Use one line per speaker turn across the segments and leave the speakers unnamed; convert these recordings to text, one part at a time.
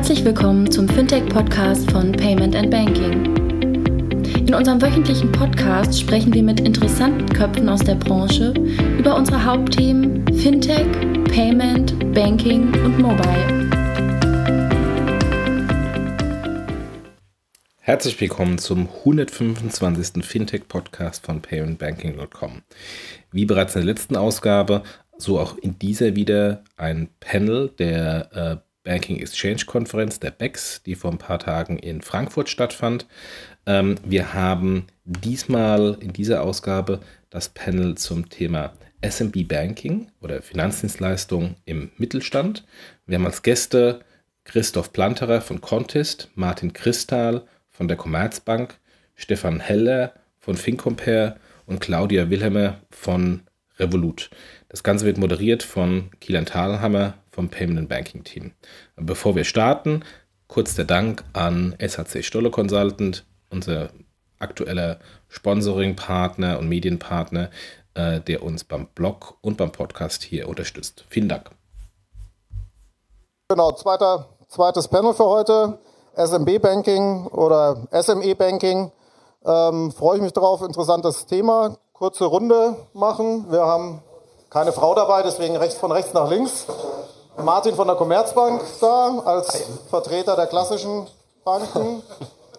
Herzlich willkommen zum Fintech-Podcast von Payment and Banking. In unserem wöchentlichen Podcast sprechen wir mit interessanten Köpfen aus der Branche über unsere Hauptthemen Fintech, Payment, Banking und Mobile.
Herzlich willkommen zum 125. Fintech-Podcast von paymentbanking.com. Wie bereits in der letzten Ausgabe, so auch in dieser wieder ein Panel der äh, Banking Exchange Konferenz, der BEX, die vor ein paar Tagen in Frankfurt stattfand. Ähm, wir haben diesmal in dieser Ausgabe das Panel zum Thema SMB Banking oder Finanzdienstleistung im Mittelstand. Wir haben als Gäste Christoph Planterer von Contest, Martin Kristal von der Commerzbank, Stefan Heller von FinCompare und Claudia Wilhelme von Revolut. Das Ganze wird moderiert von Kielan Thalhammer vom Payment Banking Team. Bevor wir starten, kurz der Dank an SHC Stolle Consultant, unser aktueller Sponsoring-Partner und Medienpartner, äh, der uns beim Blog und beim Podcast hier unterstützt. Vielen Dank.
Genau, zweiter, zweites Panel für heute. SMB-Banking oder SME-Banking. Ähm, freue ich mich drauf, interessantes Thema. Kurze Runde machen. Wir haben keine Frau dabei, deswegen rechts von rechts nach links. Martin von der Commerzbank da als Vertreter der klassischen Banken.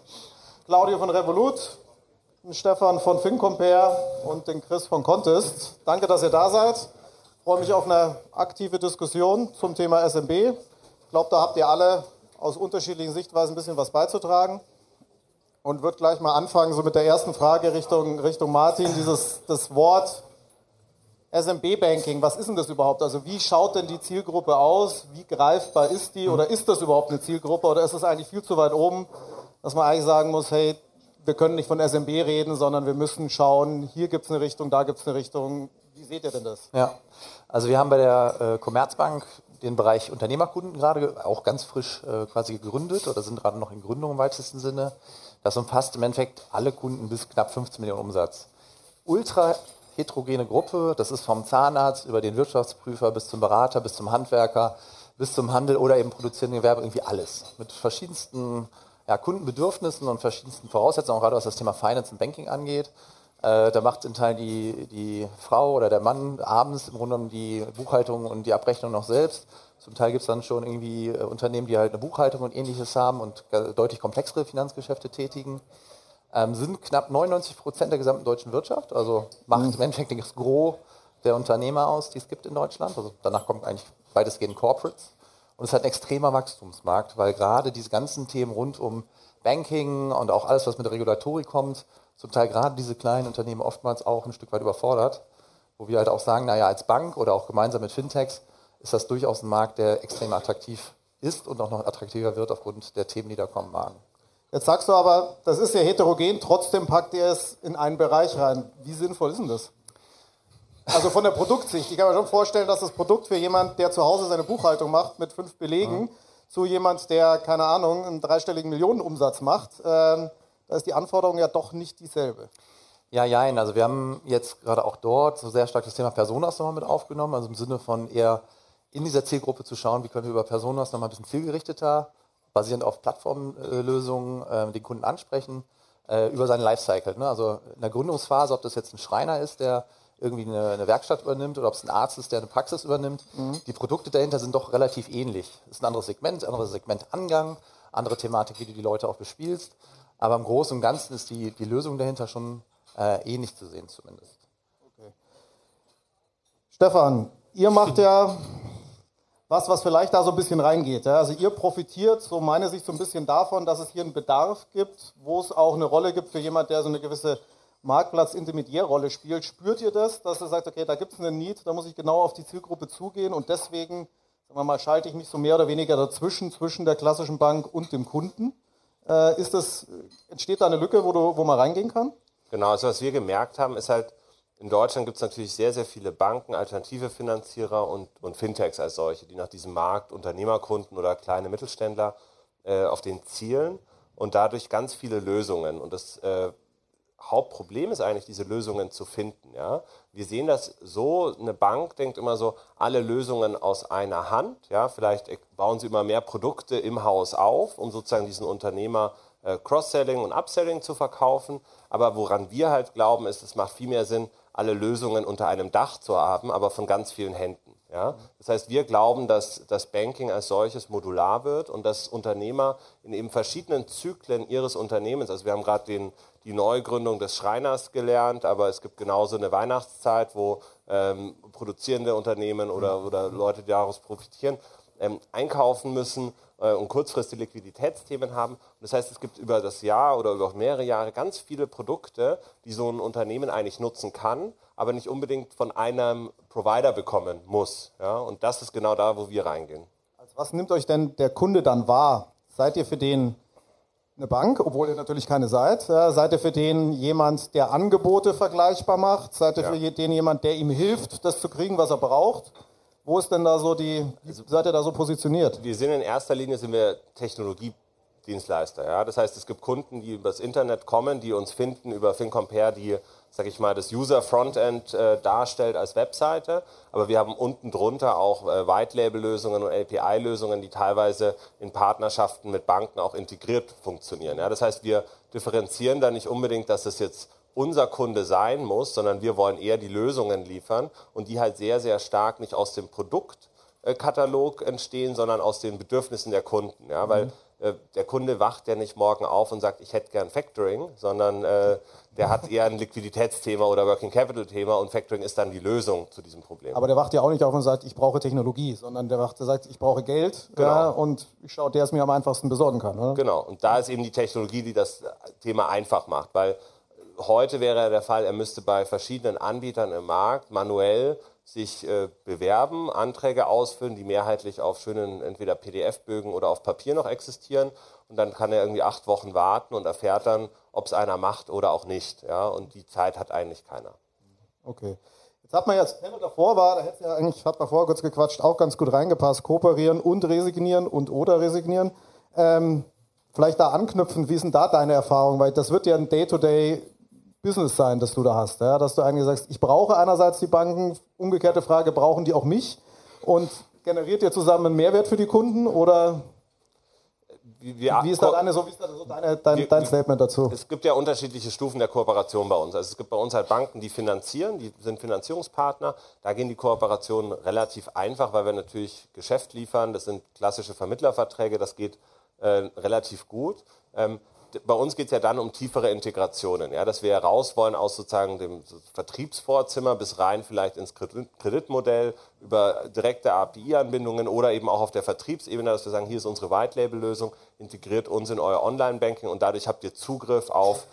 Claudio von Revolut, Stefan von FinCompare und den Chris von Contest. Danke, dass ihr da seid. Ich freue mich auf eine aktive Diskussion zum Thema SMB. Ich glaube, da habt ihr alle aus unterschiedlichen Sichtweisen ein bisschen was beizutragen und würde gleich mal anfangen so mit der ersten Frage Richtung, Richtung Martin. Dieses das Wort SMB-Banking, was ist denn das überhaupt? Also wie schaut denn die Zielgruppe aus? Wie greifbar ist die? Oder ist das überhaupt eine Zielgruppe? Oder ist es eigentlich viel zu weit oben, dass man eigentlich sagen muss, hey, wir können nicht von SMB reden, sondern wir müssen schauen, hier gibt es eine Richtung, da gibt es eine Richtung. Wie seht ihr denn das?
Ja, also wir haben bei der äh, Commerzbank den Bereich Unternehmerkunden gerade auch ganz frisch äh, quasi gegründet oder sind gerade noch in Gründung im weitesten Sinne. Das umfasst im Endeffekt alle Kunden bis knapp 15 Millionen Umsatz. Ultra heterogene Gruppe, das ist vom Zahnarzt über den Wirtschaftsprüfer bis zum Berater, bis zum Handwerker, bis zum Handel oder eben produzierenden Gewerbe, irgendwie alles. Mit verschiedensten ja, Kundenbedürfnissen und verschiedensten Voraussetzungen, auch gerade was das Thema Finance und Banking angeht. Äh, da macht in Teil die, die Frau oder der Mann abends im Grunde genommen die Buchhaltung und die Abrechnung noch selbst. Zum Teil gibt es dann schon irgendwie äh, Unternehmen, die halt eine Buchhaltung und ähnliches haben und deutlich komplexere Finanzgeschäfte tätigen. Ähm, sind knapp 99 Prozent der gesamten deutschen Wirtschaft, also macht mhm. im Endeffekt das Gros der Unternehmer aus, die es gibt in Deutschland. Also danach kommt eigentlich weitestgehend Corporates. Und es hat ein extremer Wachstumsmarkt, weil gerade diese ganzen Themen rund um Banking und auch alles, was mit der Regulatorik kommt, zum Teil gerade diese kleinen Unternehmen oftmals auch ein Stück weit überfordert, wo wir halt auch sagen, naja, als Bank oder auch gemeinsam mit Fintechs ist das durchaus ein Markt, der extrem attraktiv ist und auch noch attraktiver wird aufgrund der Themen, die da kommen mag.
Jetzt sagst du aber, das ist ja heterogen, trotzdem packt ihr es in einen Bereich rein. Wie sinnvoll ist denn das? Also von der Produktsicht. Ich kann mir schon vorstellen, dass das Produkt für jemand, der zu Hause seine Buchhaltung macht mit fünf Belegen, ja. zu jemand, der, keine Ahnung, einen dreistelligen Millionenumsatz macht, ähm, da ist die Anforderung ja doch nicht dieselbe.
Ja, ja, also wir haben jetzt gerade auch dort so sehr stark das Thema Personas nochmal mit aufgenommen, also im Sinne von eher in dieser Zielgruppe zu schauen, wie können wir über Personas nochmal ein bisschen zielgerichteter, basierend auf Plattformlösungen, äh, den Kunden ansprechen, äh, über seinen Lifecycle. Ne? Also in der Gründungsphase, ob das jetzt ein Schreiner ist, der irgendwie eine, eine Werkstatt übernimmt oder ob es ein Arzt ist, der eine Praxis übernimmt. Mhm. Die Produkte dahinter sind doch relativ ähnlich. Es ist ein anderes Segment, anderes Segmentangang, andere Thematik, wie du die Leute auch bespielst. Aber im Großen und Ganzen ist die, die Lösung dahinter schon äh, ähnlich zu sehen zumindest. Okay.
Stefan, ihr macht ja was, was vielleicht da so ein bisschen reingeht. Ja? Also ihr profitiert, so meine Sicht, so ein bisschen davon, dass es hier einen Bedarf gibt, wo es auch eine Rolle gibt für jemand, der so eine gewisse Marktplatz-Intermediärrolle spielt. Spürt ihr das, dass ihr sagt, okay, da gibt es einen Need, da muss ich genau auf die Zielgruppe zugehen und deswegen, sagen wir mal, schalte ich mich so mehr oder weniger dazwischen, zwischen der klassischen Bank und dem Kunden? Äh, ist das, entsteht da eine Lücke, wo, du, wo man reingehen kann?
Genau, also was wir gemerkt haben, ist halt, in Deutschland gibt es natürlich sehr, sehr viele Banken, alternative Finanzierer und, und Fintechs als solche, die nach diesem Markt Unternehmerkunden oder kleine Mittelständler äh, auf den zielen und dadurch ganz viele Lösungen. Und das äh, Hauptproblem ist eigentlich, diese Lösungen zu finden. Ja? Wir sehen das so, eine Bank denkt immer so, alle Lösungen aus einer Hand. Ja? Vielleicht bauen sie immer mehr Produkte im Haus auf, um sozusagen diesen Unternehmer äh, Cross-Selling und Upselling zu verkaufen. Aber woran wir halt glauben, ist, es macht viel mehr Sinn, alle Lösungen unter einem Dach zu haben, aber von ganz vielen Händen. Ja? Das heißt, wir glauben, dass das Banking als solches modular wird und dass Unternehmer in eben verschiedenen Zyklen ihres Unternehmens, also wir haben gerade die Neugründung des Schreiners gelernt, aber es gibt genauso eine Weihnachtszeit, wo ähm, produzierende Unternehmen oder, oder Leute, die daraus profitieren, ähm, einkaufen müssen äh, und kurzfristige Liquiditätsthemen haben. Und das heißt, es gibt über das Jahr oder über mehrere Jahre ganz viele Produkte, die so ein Unternehmen eigentlich nutzen kann, aber nicht unbedingt von einem Provider bekommen muss. Ja? Und das ist genau da, wo wir reingehen.
Also was nimmt euch denn der Kunde dann wahr? Seid ihr für den eine Bank, obwohl ihr natürlich keine seid. Ja, seid ihr für den jemand, der Angebote vergleichbar macht? Seid ihr ja. für den jemand, der ihm hilft, das zu kriegen, was er braucht? Wo ist denn da so die, seid ihr da so positioniert?
Wir sind in erster Linie sind wir Technologiedienstleister. Ja? Das heißt, es gibt Kunden, die übers Internet kommen, die uns finden über FinCompare, die sage ich mal, das User-Frontend äh, darstellt als Webseite. Aber wir haben unten drunter auch äh, White-Label-Lösungen und API-Lösungen, die teilweise in Partnerschaften mit Banken auch integriert funktionieren. Ja, das heißt, wir differenzieren da nicht unbedingt, dass es jetzt unser Kunde sein muss, sondern wir wollen eher die Lösungen liefern und die halt sehr, sehr stark nicht aus dem Produktkatalog entstehen, sondern aus den Bedürfnissen der Kunden. Ja, weil mhm äh, der Kunde wacht ja nicht morgen auf und sagt, ich hätte gern Factoring, sondern äh, der hat eher ein Liquiditätsthema oder Working Capital Thema und Factoring ist dann die Lösung zu diesem Problem.
Aber der wacht ja auch nicht auf und sagt, ich brauche Technologie, sondern der wacht, der sagt, ich brauche Geld genau. ja, und ich schaue, der es mir am einfachsten besorgen kann. Oder?
Genau, und da ist eben die Technologie, die das Thema einfach macht, weil heute wäre der Fall, er müsste bei verschiedenen Anbietern im Markt manuell sich äh, bewerben, Anträge ausfüllen, die mehrheitlich auf schönen entweder PDF-Bögen oder auf Papier noch existieren. Und dann kann er irgendwie acht Wochen warten und erfährt dann, ob es einer macht oder auch nicht. Ja? Und die Zeit hat eigentlich keiner.
Okay. Jetzt hat man jetzt, wenn man davor war, da hätte ja eigentlich, hat man vorher kurz gequatscht, auch ganz gut reingepasst. Kooperieren und resignieren und oder resignieren. Ähm, vielleicht da anknüpfen, wie sind da deine Erfahrungen? Weil das wird ja ein Day-to-Day Business sein, das du da hast. Ja? Dass du eigentlich sagst, ich brauche einerseits die Banken, umgekehrte Frage, brauchen die auch mich? Und generiert ihr zusammen einen Mehrwert für die Kunden oder wie, wie ist da deine, so, wie ist da so deine, dein, wir, dein Statement dazu?
Es gibt ja unterschiedliche Stufen der Kooperation bei uns. Also es gibt bei uns halt Banken, die finanzieren, die sind Finanzierungspartner. Da gehen die Kooperationen relativ einfach, weil wir natürlich Geschäft liefern. Das sind klassische Vermittlerverträge, das geht äh, relativ gut. Ähm, bei uns geht es ja dann um tiefere Integrationen, ja, dass wir raus wollen aus sozusagen dem Vertriebsvorzimmer bis rein vielleicht ins Kreditmodell über direkte API-Anbindungen oder eben auch auf der Vertriebsebene, dass wir sagen, hier ist unsere White-Label-Lösung, integriert uns in euer Online-Banking und dadurch habt ihr Zugriff auf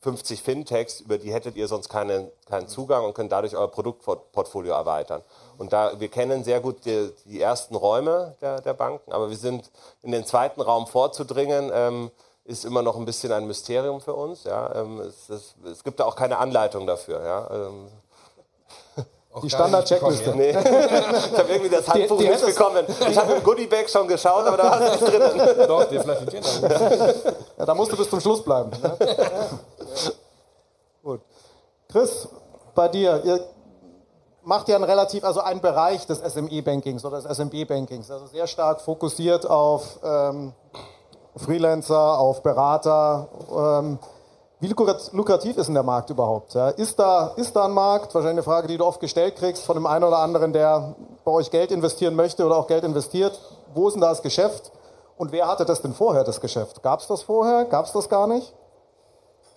50 Fintechs, über die hättet ihr sonst keinen, keinen Zugang und könnt dadurch euer Produktportfolio erweitern. Und da, wir kennen sehr gut die, die ersten Räume der, der Banken, aber wir sind in den zweiten Raum vorzudringen, ähm, ist immer noch ein bisschen ein Mysterium für uns. Ja. Ähm, es, es, es gibt da auch keine Anleitung dafür. Ja. Ähm.
Die Standard-Checkliste. Nee.
ich habe irgendwie das Handbuch die, die nicht bekommen. Ich habe im Goodie-Bag schon geschaut, aber da war nichts drin. Doch, die Flasche Gin.
ja, da musst du bis zum Schluss bleiben. Ne? Gut. Chris, bei dir, ihr macht ja ein relativ, also einen Bereich des SME-Bankings oder des SMB-Bankings, also sehr stark fokussiert auf ähm, Freelancer, auf Berater. Ähm, wie lukrativ ist denn der Markt überhaupt? Ja? Ist, da, ist da ein Markt? Wahrscheinlich eine Frage, die du oft gestellt kriegst von dem einen oder anderen, der bei euch Geld investieren möchte oder auch Geld investiert. Wo ist denn da das Geschäft? Und wer hatte das denn vorher, das Geschäft? Gab es das vorher? Gab es das gar nicht?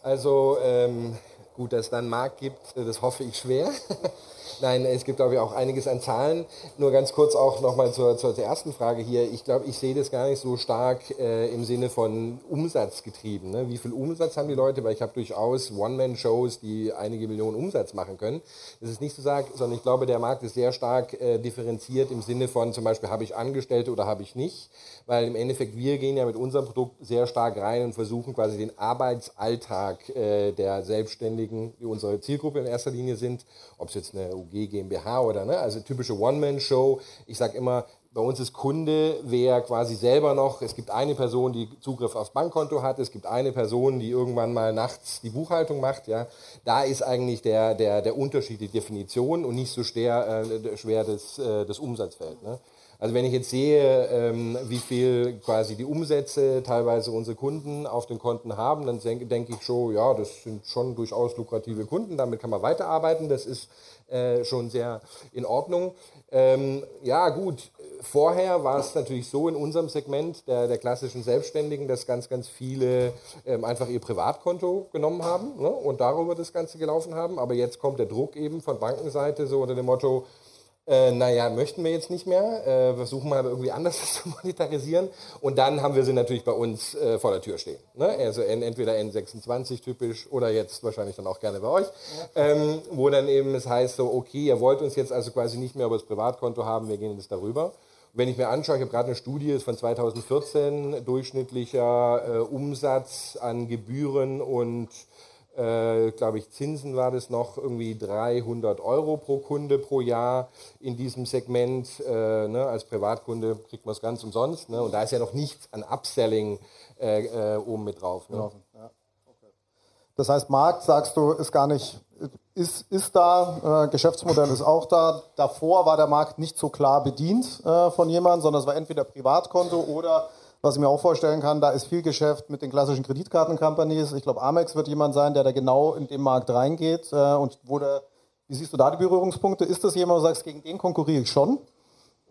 Also ähm, gut, dass es da einen Markt gibt, das hoffe ich schwer. Nein, es gibt, glaube ich, auch einiges an Zahlen. Nur ganz kurz auch nochmal zur, zur ersten Frage hier. Ich glaube, ich sehe das gar nicht so stark äh, im Sinne von Umsatzgetrieben. Ne? Wie viel Umsatz haben die Leute? Weil ich habe durchaus One-Man-Shows, die einige Millionen Umsatz machen können. Das ist nicht so sagen, sondern ich glaube, der Markt ist sehr stark äh, differenziert im Sinne von zum Beispiel, habe ich Angestellte oder habe ich nicht? Weil im Endeffekt, wir gehen ja mit unserem Produkt sehr stark rein und versuchen quasi den Arbeitsalltag äh, der Selbstständigen, die unsere Zielgruppe in erster Linie sind, ob es jetzt eine UG GmbH oder, ne, also typische One-Man-Show. Ich sage immer, bei uns ist Kunde, wer quasi selber noch, es gibt eine Person, die Zugriff aufs Bankkonto hat, es gibt eine Person, die irgendwann mal nachts die Buchhaltung macht, ja. Da ist eigentlich der, der, der Unterschied, die Definition und nicht so schwer, äh, schwer das, äh, das Umsatzfeld. Ne? Also wenn ich jetzt sehe, ähm, wie viel quasi die Umsätze teilweise unsere Kunden auf den Konten haben, dann denke denk ich schon, ja, das sind schon durchaus lukrative Kunden, damit kann man weiterarbeiten, das ist äh, schon sehr in Ordnung. Ähm, ja gut, vorher war es natürlich so in unserem Segment der, der klassischen Selbstständigen, dass ganz, ganz viele ähm, einfach ihr Privatkonto genommen haben ne, und darüber das Ganze gelaufen haben. Aber jetzt kommt der Druck eben von Bankenseite so unter dem Motto, äh, naja, möchten wir jetzt nicht mehr, äh, versuchen mal irgendwie anders zu monetarisieren. Und dann haben wir sie natürlich bei uns äh, vor der Tür stehen. Ne? Also entweder N26 typisch oder jetzt wahrscheinlich dann auch gerne bei euch, ähm, wo dann eben es heißt so, okay, ihr wollt uns jetzt also quasi nicht mehr über das Privatkonto haben, wir gehen jetzt darüber. Wenn ich mir anschaue, ich habe gerade eine Studie ist von 2014, durchschnittlicher äh, Umsatz an Gebühren und äh, glaube ich, Zinsen war das noch irgendwie 300 Euro pro Kunde pro Jahr in diesem Segment. Äh, ne, als Privatkunde kriegt man es ganz umsonst. Ne, und da ist ja noch nichts an Upselling äh, äh oben mit drauf. Ne? Ja.
Das heißt, Markt, sagst du, ist gar nicht, ist, ist da, äh, Geschäftsmodell ist auch da. Davor war der Markt nicht so klar bedient äh, von jemandem, sondern es war entweder Privatkonto oder was ich mir auch vorstellen kann, da ist viel Geschäft mit den klassischen Kreditkartencompanies. Ich glaube, Amex wird jemand sein, der da genau in den Markt reingeht. Äh, und wo der, wie siehst du da die Berührungspunkte? Ist das jemand, wo du sagst, gegen den konkurriere ich schon?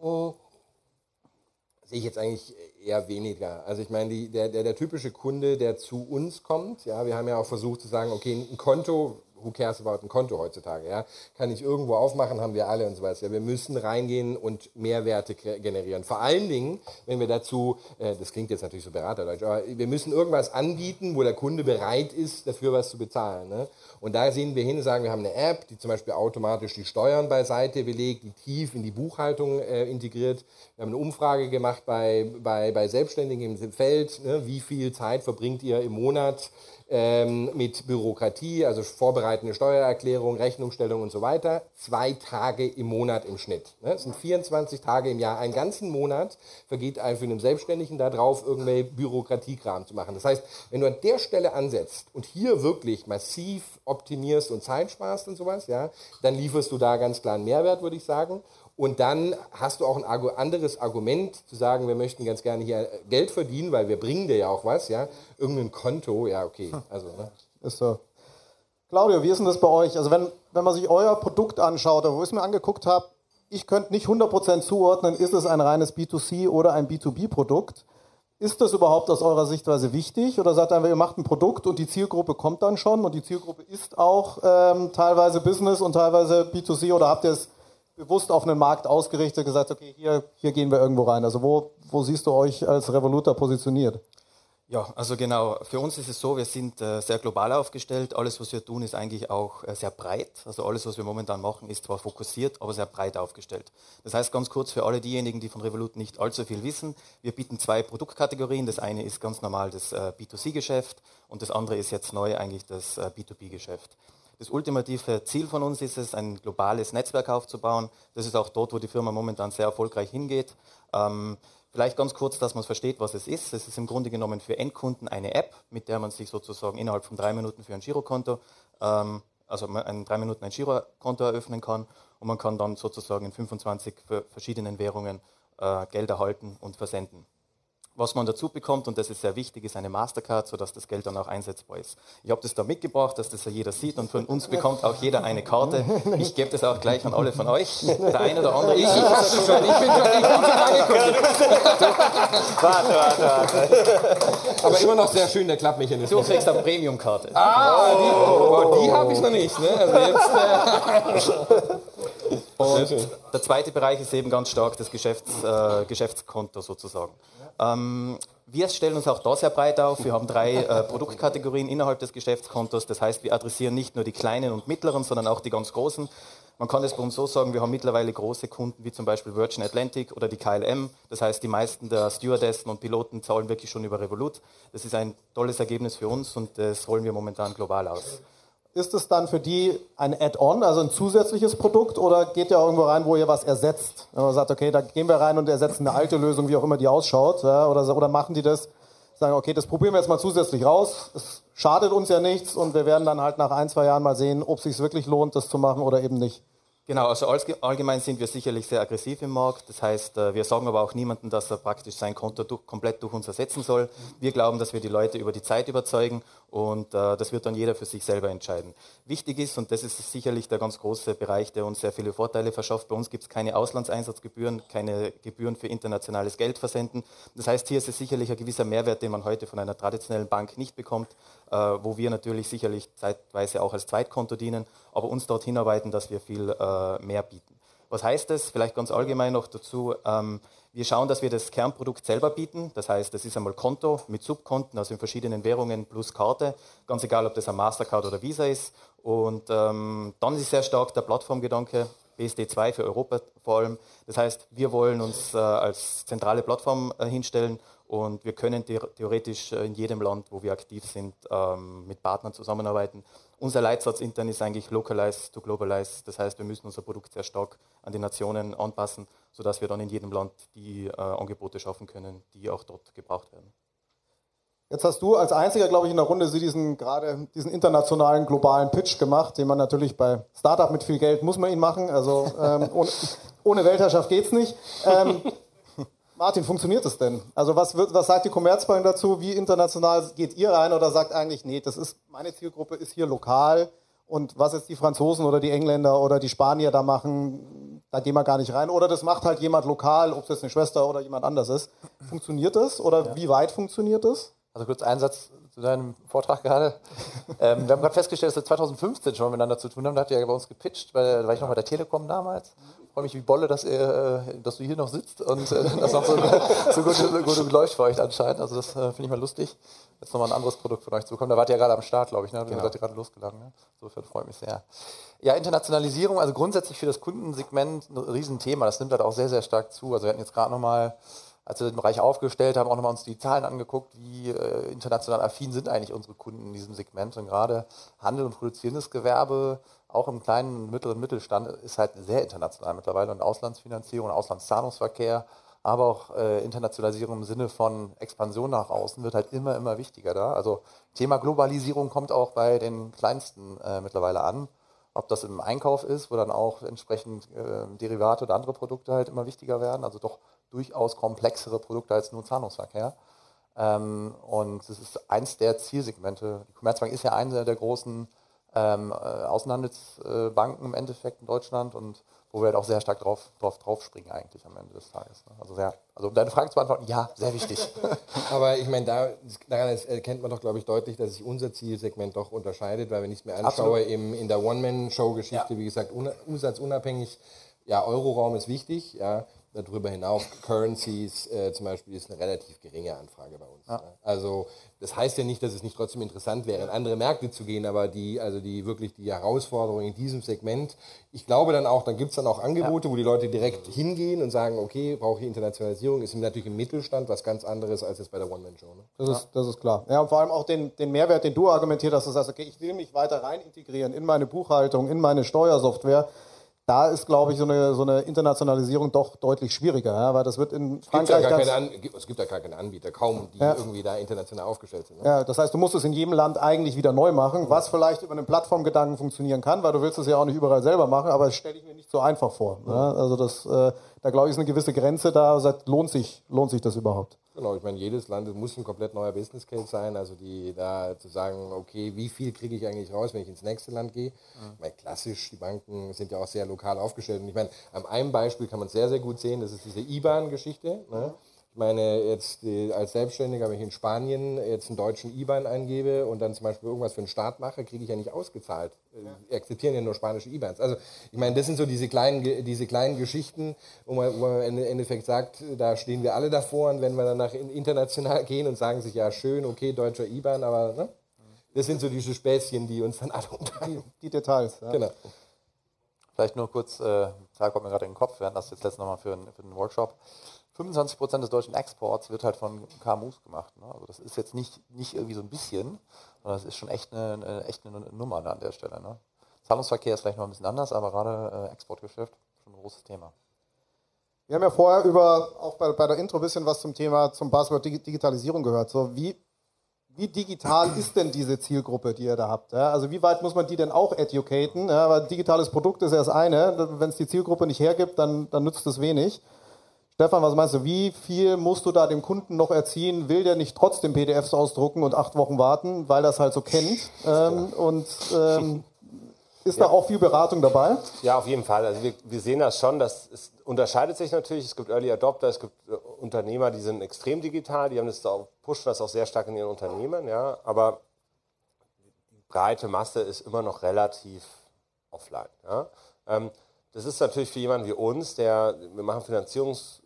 Oh. Sehe ich jetzt eigentlich eher weniger. Also ich meine, die, der, der, der typische Kunde, der zu uns kommt, ja, wir haben ja auch versucht zu sagen, okay, ein Konto who cares about ein Konto heutzutage, ja? Kann ich irgendwo aufmachen, haben wir alle und so weiter. Ja, wir müssen reingehen und Mehrwerte generieren. Vor allen Dingen, wenn wir dazu, äh, das klingt jetzt natürlich so beraterdeutsch, aber wir müssen irgendwas anbieten, wo der Kunde bereit ist, dafür was zu bezahlen. Ne? Und da sehen wir hin sagen, wir haben eine App, die zum Beispiel automatisch die Steuern beiseite belegt, die tief in die Buchhaltung äh, integriert. Wir haben eine Umfrage gemacht bei, bei, bei Selbstständigen im Feld, ne? wie viel Zeit verbringt ihr im Monat ähm, mit Bürokratie, also vorbereitende Steuererklärung, Rechnungsstellung und so weiter, zwei Tage im Monat im Schnitt. Ne? Das sind 24 Tage im Jahr. Einen ganzen Monat vergeht einem für einen Selbstständigen darauf, irgendwelche Bürokratiekram zu machen. Das heißt, wenn du an der Stelle ansetzt und hier wirklich massiv optimierst und Zeit sparst und sowas, ja, dann lieferst du da ganz klar einen Mehrwert, würde ich sagen. Und dann hast du auch ein anderes Argument zu sagen, wir möchten ganz gerne hier Geld verdienen, weil wir bringen dir ja auch was, ja. Irgendein Konto, ja, okay. Also, ne?
Ist so. Claudio, wie ist denn das bei euch? Also wenn, wenn man sich euer Produkt anschaut, wo ich es mir angeguckt habe, ich könnte nicht 100% zuordnen, ist es ein reines B2C oder ein B2B-Produkt. Ist das überhaupt aus eurer Sichtweise wichtig oder sagt einfach, ihr macht ein Produkt und die Zielgruppe kommt dann schon und die Zielgruppe ist auch ähm, teilweise Business und teilweise B2C oder habt ihr es bewusst auf einen Markt ausgerichtet, gesagt, okay, hier, hier gehen wir irgendwo rein. Also wo, wo siehst du euch als Revoluta positioniert?
Ja, also genau. Für uns ist es so, wir sind äh, sehr global aufgestellt. Alles, was wir tun, ist eigentlich auch äh, sehr breit. Also alles, was wir momentan machen, ist zwar fokussiert, aber sehr breit aufgestellt. Das heißt ganz kurz für alle diejenigen, die von Revolut nicht allzu viel wissen, wir bieten zwei Produktkategorien. Das eine ist ganz normal das äh, B2C-Geschäft und das andere ist jetzt neu eigentlich das äh, B2B-Geschäft. Das ultimative Ziel von uns ist es, ein globales Netzwerk aufzubauen. Das ist auch dort, wo die Firma momentan sehr erfolgreich hingeht. Ähm, vielleicht ganz kurz, dass man versteht, was es ist. Es ist im Grunde genommen für Endkunden eine App, mit der man sich sozusagen innerhalb von drei Minuten für ein Girokonto, ähm, also in drei Minuten ein Girokonto eröffnen kann und man kann dann sozusagen in 25 verschiedenen Währungen äh, Geld erhalten und versenden. Was man dazu bekommt, und das ist sehr wichtig, ist eine Mastercard, sodass das Geld dann auch einsetzbar ist. Ich habe das da mitgebracht, dass das ja jeder sieht und von uns bekommt auch jeder eine Karte. Ich gebe das auch gleich an alle von euch. Der eine oder andere. Ich, ich, ich, schon, ich bin schon, ich bin schon angekommen.
Warte, warte, warte. Aber immer noch sehr schön, der Klappmechanismus.
Du kriegst eine Premium-Karte.
Ah, die, oh, die habe ich noch nicht. Ne? Also jetzt,
äh und der zweite Bereich ist eben ganz stark das Geschäfts, äh, Geschäftskonto sozusagen. Ähm, wir stellen uns auch da sehr breit auf. Wir haben drei äh, Produktkategorien innerhalb des Geschäftskontos. Das heißt, wir adressieren nicht nur die kleinen und mittleren, sondern auch die ganz großen. Man kann es bei uns so sagen, wir haben mittlerweile große Kunden wie zum Beispiel Virgin Atlantic oder die KLM. Das heißt, die meisten der Stewardessen und Piloten zahlen wirklich schon über Revolut. Das ist ein tolles Ergebnis für uns und das rollen wir momentan global aus.
Ist es dann für die ein Add-on, also ein zusätzliches Produkt, oder geht ihr irgendwo rein, wo ihr was ersetzt? Wenn man sagt, okay, da gehen wir rein und ersetzen eine alte Lösung, wie auch immer die ausschaut, ja, oder, oder machen die das, sagen, okay, das probieren wir jetzt mal zusätzlich raus, es schadet uns ja nichts und wir werden dann halt nach ein, zwei Jahren mal sehen, ob es sich wirklich lohnt, das zu machen oder eben nicht.
Genau, also allgemein sind wir sicherlich sehr aggressiv im Markt. Das heißt, äh, wir sagen aber auch niemandem, dass er praktisch sein Konto durch, komplett durch uns ersetzen soll. Wir glauben, dass wir die Leute über die Zeit überzeugen und äh, das wird dann jeder für sich selber entscheiden. Wichtig ist, und das ist sicherlich der ganz große Bereich, der uns sehr viele Vorteile verschafft, bei uns gibt es keine Auslandseinsatzgebühren, keine Gebühren für internationales Geld versenden. Das heißt, hier ist es sicherlich ein gewisser Mehrwert, den man heute von einer traditionellen Bank nicht bekommt, äh, wo wir natürlich sicherlich zeitweise auch als Zweitkonto dienen, aber uns dort hinarbeiten, dass wir viel äh, mehr bieten. Was heißt das? Vielleicht ganz allgemein noch dazu. Ähm, wir schauen, dass wir das Kernprodukt selber bieten. Das heißt, das ist einmal Konto mit Subkonten, also in verschiedenen Währungen plus Karte. Ganz egal, ob das ein Mastercard oder Visa ist. Und ähm, dann ist sehr stark der Plattformgedanke. BSD2 für Europa vor allem. Das heißt, wir wollen uns äh, als zentrale Plattform äh, hinstellen und wir können theoretisch äh, in jedem Land, wo wir aktiv sind, ähm, mit Partnern zusammenarbeiten. Unser Leitsatz intern ist eigentlich Localize to Globalize. Das heißt, wir müssen unser Produkt sehr stark an die Nationen anpassen, sodass wir dann in jedem Land die äh, Angebote schaffen können, die auch dort gebraucht werden.
Jetzt hast du als einziger, glaube ich, in der Runde diesen gerade diesen internationalen globalen Pitch gemacht, den man natürlich bei Startup mit viel Geld muss man ihn machen. Also ähm, ohne, ohne Weltherrschaft geht's nicht. Ähm, Martin, funktioniert das denn? Also was, wird, was sagt die Commerzbank dazu? Wie international geht ihr rein oder sagt eigentlich, nee, das ist, meine Zielgruppe ist hier lokal und was jetzt die Franzosen oder die Engländer oder die Spanier da machen, da gehen wir gar nicht rein. Oder das macht halt jemand lokal, ob es jetzt eine Schwester oder jemand anders ist. Funktioniert das oder ja. wie weit funktioniert das?
Also kurz ein Satz zu deinem Vortrag gerade. ähm, wir haben gerade festgestellt, dass wir 2015 schon miteinander zu tun haben. Da hat er ja bei uns gepitcht, weil da war ich noch bei der Telekom damals freue mich wie Bolle, dass, ihr, äh, dass du hier noch sitzt und äh, das noch so, so gut, gut läuft für euch anscheinend. Also das äh, finde ich mal lustig. Jetzt nochmal ein anderes Produkt von euch zu bekommen. Da wart ihr ja gerade am Start, glaube ich. Ne? Genau. Ihr seid ja gerade losgegangen. Ne? Insofern freut mich sehr. Ja, Internationalisierung, also grundsätzlich für das Kundensegment ein Riesenthema. Das nimmt halt auch sehr, sehr stark zu. Also wir hatten jetzt gerade nochmal als wir den Bereich aufgestellt haben, auch nochmal uns die Zahlen angeguckt, wie äh, international affin sind eigentlich unsere Kunden in diesem Segment. Und gerade Handel und produzierendes Gewerbe auch im kleinen und mittleren Mittelstand ist halt sehr international mittlerweile und Auslandsfinanzierung, Auslandszahlungsverkehr, aber auch äh, Internationalisierung im Sinne von Expansion nach außen wird halt immer, immer wichtiger da. Also Thema Globalisierung kommt auch bei den Kleinsten äh, mittlerweile an. Ob das im Einkauf ist, wo dann auch entsprechend äh, Derivate oder andere Produkte halt immer wichtiger werden, also doch durchaus komplexere Produkte als nur Zahlungsverkehr. Ähm, und das ist eins der Zielsegmente. Die Commerzbank ist ja eine der großen ähm, äh, Außenhandelsbanken im Endeffekt in Deutschland und wo wir halt auch sehr stark drauf, drauf, drauf springen eigentlich am Ende des Tages. Ne? Also sehr, also um deine Frage zu beantworten, ja, sehr wichtig.
Aber ich meine, da, daran erkennt man doch, glaube ich, deutlich, dass sich unser Zielsegment doch unterscheidet, weil wenn ich es mir anschaue, im, in der One-Man-Show-Geschichte, ja. wie gesagt, un, umsatzunabhängig, ja, Euroraum ist wichtig, ja, Darüber hinaus, Currencies äh, zum Beispiel, ist eine relativ geringe Anfrage bei uns. Ja. Ne? Also das heißt ja nicht, dass es nicht trotzdem interessant wäre, in andere Märkte zu gehen, aber die, also die wirklich die Herausforderung in diesem Segment, ich glaube dann auch, dann gibt es dann auch Angebote, ja. wo die Leute direkt hingehen und sagen, okay, brauche ich Internationalisierung, ist natürlich im Mittelstand was ganz anderes als jetzt bei der One-Man-Show. Ne?
Das, ja. ist, das ist klar. Ja, und vor allem auch den, den Mehrwert, den du argumentiert hast, du sagst, okay, ich will mich weiter rein integrieren in meine Buchhaltung, in meine Steuersoftware da ist, glaube ich, so eine, so eine Internationalisierung doch deutlich schwieriger, ja, weil das wird in Frankreich.
Es gibt, ja An, es gibt ja gar keine Anbieter, kaum, die ja. irgendwie da international aufgestellt sind.
Ne? Ja, das heißt, du musst es in jedem Land eigentlich wieder neu machen, was vielleicht über einen Plattformgedanken funktionieren kann, weil du willst es ja auch nicht überall selber machen, aber das stelle ich mir nicht so einfach vor. Ne? Also das, äh, da glaube ich, ist eine gewisse Grenze da, lohnt sich, lohnt sich das überhaupt?
Genau, ich meine, jedes Land muss ein komplett neuer Business Case sein. Also die da zu sagen, okay, wie viel kriege ich eigentlich raus, wenn ich ins nächste Land gehe? Mhm. Ich meine, klassisch, die Banken sind ja auch sehr lokal aufgestellt. Und ich meine, am einem Beispiel kann man es sehr, sehr gut sehen, das ist diese IBAN-Geschichte. Ne? Mhm. Ich meine, jetzt als Selbstständiger, wenn ich in Spanien jetzt einen deutschen IBAN eingebe und dann zum Beispiel irgendwas für einen Staat mache, kriege ich ja nicht ausgezahlt. Ja. akzeptieren ja nur spanische IBANs. Also ich meine, das sind so diese kleinen, diese kleinen Geschichten, wo man, wo man im Endeffekt sagt, da stehen wir alle davor und wenn wir dann nach international gehen und sagen sich, ja schön, okay, deutscher IBAN, aber ne? das sind so diese Späßchen, die uns dann alle
unterhalten. Die, die Details.
Ja. Genau. Vielleicht nur kurz, äh, Zahl kommt mir gerade in den Kopf, wir hatten das jetzt letztes nochmal für, für einen Workshop 25 Prozent des deutschen Exports wird halt von KMUs gemacht. Ne? Also das ist jetzt nicht, nicht irgendwie so ein bisschen, sondern das ist schon echt eine, eine echt eine Nummer an der Stelle. Ne? Zahlungsverkehr ist vielleicht noch ein bisschen anders, aber gerade äh, Exportgeschäft schon ein großes Thema.
Wir haben ja vorher über, auch bei, bei der Intro ein bisschen was zum Thema, zum Buzzword Digitalisierung gehört. So, wie, wie digital ist denn diese Zielgruppe, die ihr da habt? Ja? Also wie weit muss man die denn auch educaten? Ja, weil digitales Produkt ist ja das eine. Wenn es die Zielgruppe nicht hergibt, dann, dann nützt es wenig. Stefan, was meinst du? Wie viel musst du da dem Kunden noch erziehen? Will der nicht trotzdem PDFs ausdrucken und acht Wochen warten, weil er es halt so kennt? Ähm, und ähm, ist ja. da auch viel Beratung dabei?
Ja, auf jeden Fall. Also wir, wir sehen das schon, dass es unterscheidet sich natürlich. Es gibt Early Adopter, es gibt äh, Unternehmer, die sind extrem digital, die haben das auch, pushen das auch sehr stark in ihren Unternehmen, ja. Aber die breite Masse ist immer noch relativ offline. Ja. Ähm, das ist natürlich für jemanden wie uns, der, wir machen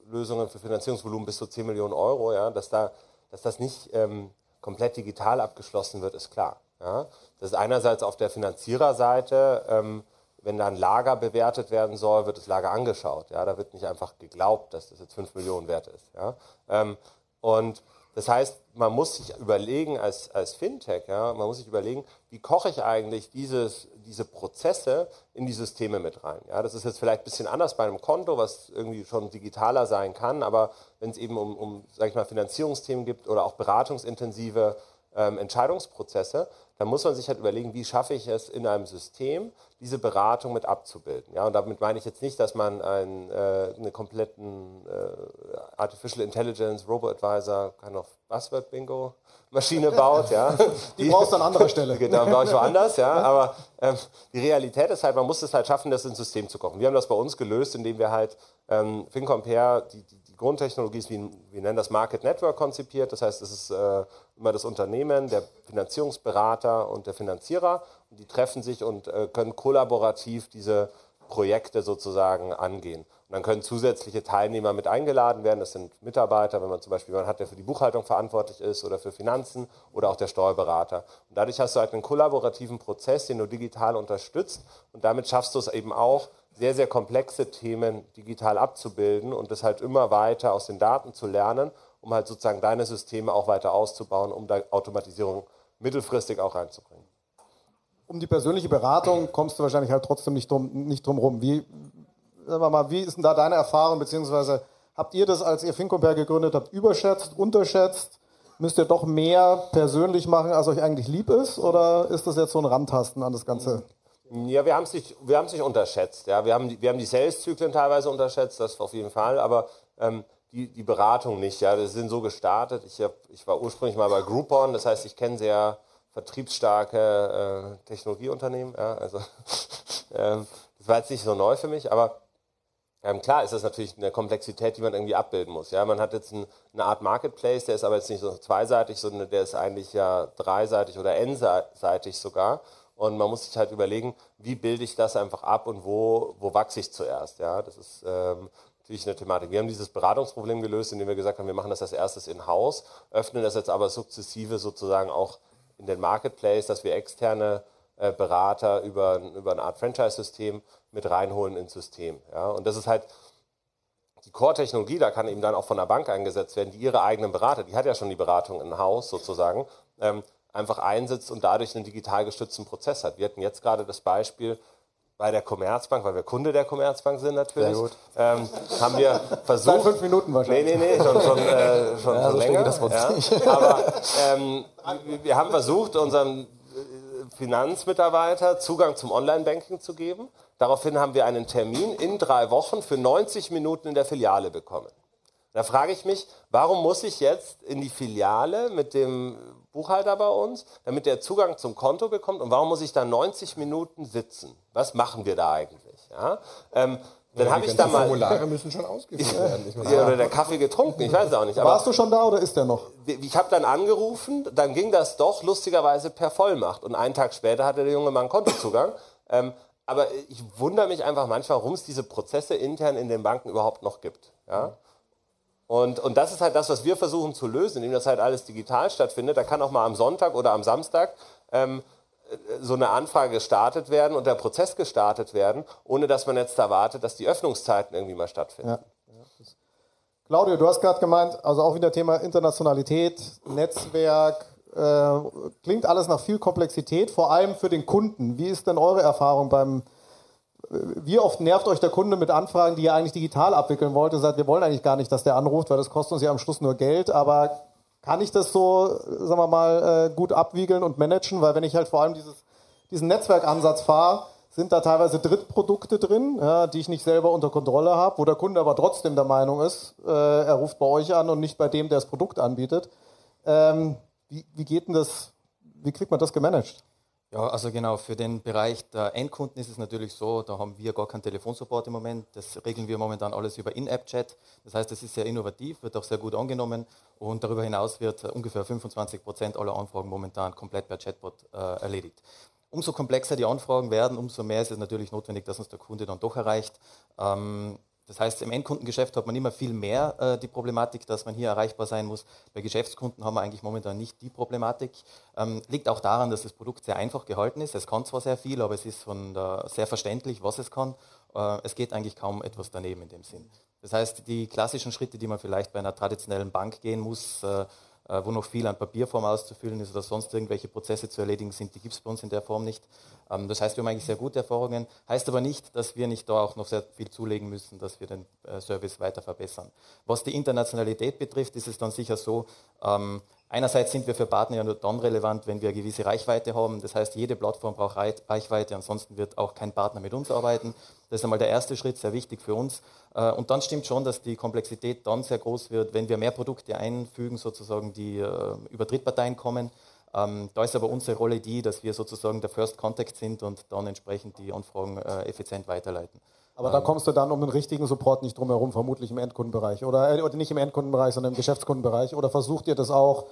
Finanzierungslösungen für Finanzierungsvolumen bis zu 10 Millionen Euro, ja, dass, da, dass das nicht ähm, komplett digital abgeschlossen wird, ist klar. Ja. Das ist einerseits auf der Finanziererseite, ähm, wenn da ein Lager bewertet werden soll, wird das Lager angeschaut. Ja, da wird nicht einfach geglaubt, dass das jetzt 5 Millionen wert ist. Ja. Ähm, und das heißt, man muss sich überlegen als, als Fintech, ja, man muss sich überlegen, wie koche ich eigentlich dieses, diese Prozesse in die Systeme mit rein. Ja, das ist jetzt vielleicht ein bisschen anders bei einem Konto, was irgendwie schon digitaler sein kann, aber wenn es eben um, um sag ich mal, Finanzierungsthemen gibt oder auch beratungsintensive ähm, Entscheidungsprozesse, dann muss man sich halt überlegen, wie schaffe ich es in einem System, diese Beratung mit abzubilden. Ja, und damit meine ich jetzt nicht, dass man einen, äh, eine kompletten äh, Artificial Intelligence Robo-Advisor, kind of Buzzword-Bingo Maschine baut. Ja.
Die, die brauchst du an anderer Stelle.
genau, brauche ich woanders. Ja. Aber ähm, die Realität ist halt, man muss es halt schaffen, das ins System zu kochen. Wir haben das bei uns gelöst, indem wir halt ähm, FinCompare, die, die die Grundtechnologie ist, wie, wir nennen das Market Network konzipiert. Das heißt, es ist äh, immer das Unternehmen, der Finanzierungsberater und der Finanzierer. Und die treffen sich und äh, können kollaborativ diese Projekte sozusagen angehen. Dann können zusätzliche Teilnehmer mit eingeladen werden. Das sind Mitarbeiter, wenn man zum Beispiel jemanden hat, der für die Buchhaltung verantwortlich ist oder für Finanzen oder auch der Steuerberater. Und dadurch hast du halt einen kollaborativen Prozess, den du digital unterstützt. Und damit schaffst du es eben auch, sehr, sehr komplexe Themen digital abzubilden und das halt immer weiter aus den Daten zu lernen, um halt sozusagen deine Systeme auch weiter auszubauen, um da Automatisierung mittelfristig auch reinzubringen.
Um die persönliche Beratung kommst du wahrscheinlich halt trotzdem nicht drum, nicht drum rum. Wie, sagen wir mal, wie ist denn da deine Erfahrung, beziehungsweise habt ihr das, als ihr Finkoper gegründet habt, überschätzt, unterschätzt? Müsst ihr doch mehr persönlich machen, als euch eigentlich lieb ist? Oder ist das jetzt so ein Randtasten an das Ganze?
Ja, wir haben es nicht, wir haben es unterschätzt. Ja, wir haben wir haben die Sales-Zyklen teilweise unterschätzt, das auf jeden Fall, aber ähm, die, die Beratung nicht. Ja, wir sind so gestartet. Ich, hab, ich war ursprünglich mal bei Groupon, das heißt, ich kenne sehr vertriebsstarke äh, Technologieunternehmen. Ja, also ähm, das war jetzt nicht so neu für mich, aber ähm, klar ist das natürlich eine Komplexität, die man irgendwie abbilden muss. Ja, man hat jetzt ein, eine Art Marketplace, der ist aber jetzt nicht so zweiseitig, sondern der ist eigentlich ja dreiseitig oder n-seitig sogar. Und man muss sich halt überlegen, wie bilde ich das einfach ab und wo, wo wachse ich zuerst. Ja, das ist ähm, natürlich eine Thematik. Wir haben dieses Beratungsproblem gelöst, indem wir gesagt haben, wir machen das als erstes in-house, öffnen das jetzt aber sukzessive sozusagen auch in den Marketplace, dass wir externe äh, Berater über, über eine Art Franchise-System mit reinholen ins System. Ja, und das ist halt die Core-Technologie, da kann eben dann auch von der Bank eingesetzt werden, die ihre eigenen Berater, die hat ja schon die Beratung in-house sozusagen, ähm, einfach einsetzt und dadurch einen digital gestützten Prozess hat. Wir hatten jetzt gerade das Beispiel bei der Commerzbank, weil wir Kunde der Commerzbank sind natürlich, ähm, haben wir versucht... Seit
fünf Minuten wahrscheinlich.
Nee, nee, nee, schon, schon, äh, schon, ja, schon länger. Das ja. Aber ähm, wir haben versucht, unseren äh, Finanzmitarbeiter Zugang zum Online-Banking zu geben. Daraufhin haben wir einen Termin in drei Wochen für 90 Minuten in der Filiale bekommen. Da frage ich mich, warum muss ich jetzt in die Filiale mit dem Buchhalter bei uns, damit der Zugang zum Konto bekommt und warum muss ich da 90 Minuten sitzen? Was machen wir da eigentlich? Ja? Ähm, dann habe ich da mal.
Formulare müssen schon ausgefüllt werden.
ja, oder der Kaffee getrunken, ich weiß auch nicht.
Warst du schon da oder ist der noch?
Ich habe dann angerufen, dann ging das doch lustigerweise per Vollmacht. Und einen Tag später hatte der junge Mann Kontozugang. ähm, aber ich wundere mich einfach manchmal, warum es diese Prozesse intern in den Banken überhaupt noch gibt. Ja? Und, und das ist halt das, was wir versuchen zu lösen, indem das halt alles digital stattfindet. Da kann auch mal am Sonntag oder am Samstag ähm, so eine Anfrage gestartet werden und der Prozess gestartet werden, ohne dass man jetzt erwartet, dass die Öffnungszeiten irgendwie mal stattfinden. Ja.
Claudio, du hast gerade gemeint, also auch wieder Thema Internationalität, Netzwerk, äh, klingt alles nach viel Komplexität, vor allem für den Kunden. Wie ist denn eure Erfahrung beim, äh, wie oft nervt euch der Kunde mit Anfragen, die ihr eigentlich digital abwickeln wollt? Ihr sagt, wir wollen eigentlich gar nicht, dass der anruft, weil das kostet uns ja am Schluss nur Geld, aber kann ich das so, sagen wir mal, äh, gut abwiegeln und managen? Weil wenn ich halt vor allem dieses, diesen Netzwerkansatz fahre, sind da teilweise Drittprodukte drin, ja, die ich nicht selber unter Kontrolle habe, wo der Kunde aber trotzdem der Meinung ist, äh, er ruft bei euch an und nicht bei dem, der das Produkt anbietet. Ähm, wie, wie geht denn das, wie kriegt man das gemanagt?
Ja, also genau, für den Bereich der Endkunden ist es natürlich so, da haben wir gar keinen Telefonsupport im Moment. Das regeln wir momentan alles über In-App-Chat. Das heißt, es ist sehr innovativ, wird auch sehr gut angenommen und darüber hinaus wird ungefähr 25 Prozent aller Anfragen momentan komplett per Chatbot äh, erledigt. Umso komplexer die Anfragen werden, umso mehr ist es natürlich notwendig, dass uns der Kunde dann doch erreicht. Ähm, das heißt, im Endkundengeschäft hat man immer viel mehr äh, die Problematik, dass man hier erreichbar sein muss. Bei Geschäftskunden haben wir eigentlich momentan nicht die Problematik. Ähm, liegt auch daran, dass das Produkt sehr einfach gehalten ist. Es kann zwar sehr viel, aber es ist von der, sehr verständlich, was es kann. Äh, es geht eigentlich kaum etwas daneben in dem Sinn. Das heißt, die klassischen Schritte, die man vielleicht bei einer traditionellen Bank gehen muss, äh, wo noch viel an Papierform auszufüllen ist oder sonst irgendwelche Prozesse zu erledigen sind, die gibt es bei uns in der Form nicht. Ähm, das heißt, wir haben eigentlich sehr gute Erfahrungen, heißt aber nicht, dass wir nicht da auch noch sehr viel zulegen müssen, dass wir den äh, Service weiter verbessern. Was die Internationalität betrifft, ist es dann sicher so, ähm, Einerseits sind wir für Partner ja nur dann relevant, wenn wir eine gewisse Reichweite haben. Das heißt, jede Plattform braucht Reichweite, ansonsten wird auch kein Partner mit uns arbeiten. Das ist einmal der erste Schritt, sehr wichtig für uns. Äh, und dann stimmt schon, dass die Komplexität dann sehr groß wird, wenn wir mehr Produkte einfügen, sozusagen, die äh, über Drittparteien kommen. Ähm, da ist aber unsere Rolle die, dass wir sozusagen der First Contact sind und dann entsprechend die Anfragen äh, effizient weiterleiten.
Aber da kommst du dann um den richtigen Support nicht drum herum, vermutlich im Endkundenbereich. Oder, oder nicht im Endkundenbereich, sondern im Geschäftskundenbereich. Oder versucht ihr das auch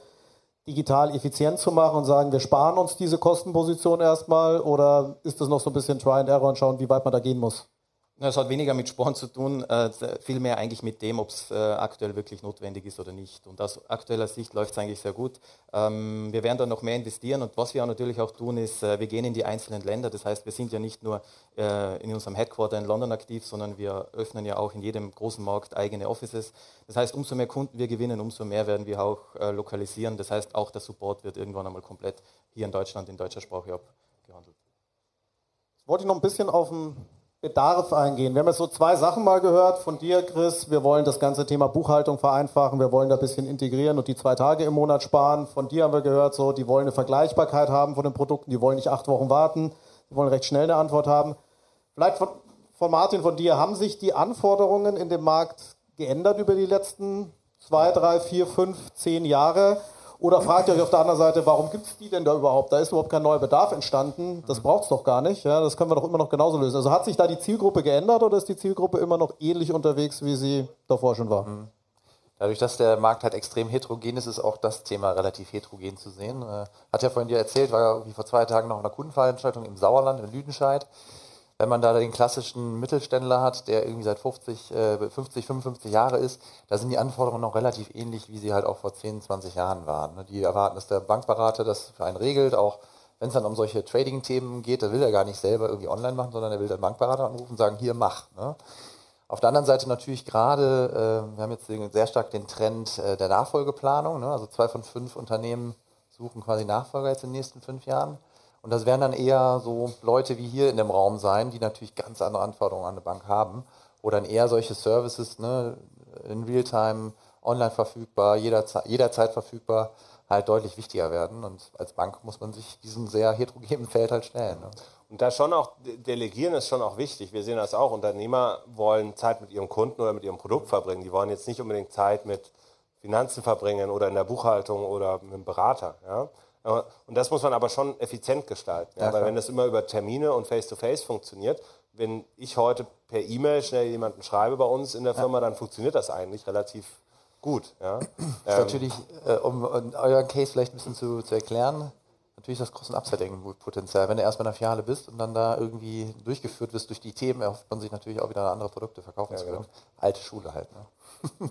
digital effizient zu machen und sagen, wir sparen uns diese Kostenposition erstmal? Oder ist das noch so ein bisschen Try and Error und schauen, wie weit man da gehen muss?
Es hat weniger mit Sparen zu tun, äh, vielmehr eigentlich mit dem, ob es äh, aktuell wirklich notwendig ist oder nicht. Und aus aktueller Sicht läuft es eigentlich sehr gut. Ähm, wir werden da noch mehr investieren und was wir auch natürlich auch tun, ist, äh, wir gehen in die einzelnen Länder. Das heißt, wir sind ja nicht nur in unserem Headquarter in London aktiv, sondern wir öffnen ja auch in jedem großen Markt eigene Offices. Das heißt, umso mehr Kunden wir gewinnen, umso mehr werden wir auch lokalisieren. Das heißt, auch der Support wird irgendwann einmal komplett hier in Deutschland in deutscher Sprache abgehandelt.
Jetzt wollte ich noch ein bisschen auf den Bedarf eingehen. Wir haben jetzt so zwei Sachen mal gehört von dir, Chris. Wir wollen das ganze Thema Buchhaltung vereinfachen. Wir wollen da ein bisschen integrieren und die zwei Tage im Monat sparen. Von dir haben wir gehört, so, die wollen eine Vergleichbarkeit haben von den Produkten. Die wollen nicht acht Wochen warten. Die wollen recht schnell eine Antwort haben. Vielleicht von, von Martin, von dir. Haben sich die Anforderungen in dem Markt geändert über die letzten zwei, drei, vier, fünf, zehn Jahre? Oder fragt ihr euch auf der anderen Seite, warum gibt es die denn da überhaupt? Da ist überhaupt kein neuer Bedarf entstanden. Das braucht es doch gar nicht. Ja, das können wir doch immer noch genauso lösen. Also hat sich da die Zielgruppe geändert oder ist die Zielgruppe immer noch ähnlich unterwegs, wie sie davor schon war? Mhm.
Dadurch, dass der Markt halt extrem heterogen ist, ist auch das Thema relativ heterogen zu sehen. Äh, hat ja vorhin dir erzählt, war ja vor zwei Tagen noch in einer Kundenveranstaltung im Sauerland in Lüdenscheid wenn man da den klassischen Mittelständler hat, der irgendwie seit 50, äh, 50, 55 Jahre ist, da sind die Anforderungen noch relativ ähnlich, wie sie halt auch vor 10, 20 Jahren waren. Ne? Die erwarten, dass der Bankberater das für einen regelt, auch wenn es dann um solche Trading-Themen geht, da will er gar nicht selber irgendwie online machen, sondern er will den Bankberater anrufen und sagen, hier mach. Ne? Auf der anderen Seite natürlich gerade, äh, wir haben jetzt sehr stark den Trend äh, der Nachfolgeplanung, ne? also zwei von fünf Unternehmen suchen quasi Nachfolger jetzt in den nächsten fünf Jahren. Und das werden dann eher so Leute wie hier in dem Raum sein, die natürlich ganz andere Anforderungen an eine Bank haben. Oder dann eher solche Services, ne, in Realtime, online verfügbar, jederzeit, jederzeit verfügbar, halt deutlich wichtiger werden. Und als Bank muss man sich diesem sehr heterogenen Feld halt stellen. Ne?
Und da schon auch, delegieren ist schon auch wichtig. Wir sehen das auch. Unternehmer wollen Zeit mit ihrem Kunden oder mit ihrem Produkt verbringen. Die wollen jetzt nicht unbedingt Zeit mit Finanzen verbringen oder in der Buchhaltung oder mit einem Berater. Ja? Und das muss man aber schon effizient gestalten. Ja, weil wenn das immer über Termine und Face-to-Face -face funktioniert, wenn ich heute per E-Mail schnell jemanden schreibe bei uns in der Firma, dann funktioniert das eigentlich relativ gut. Ja? Das
ist ähm, natürlich, äh, um, um euren Case vielleicht ein bisschen zu, zu erklären, natürlich das und Upselling-Potenzial. Wenn du erstmal in der Filiale bist und dann da irgendwie durchgeführt wirst durch die Themen, erhofft man sich natürlich auch wieder andere Produkte verkaufen ja, zu können. Genau. Alte Schule halt. Ne?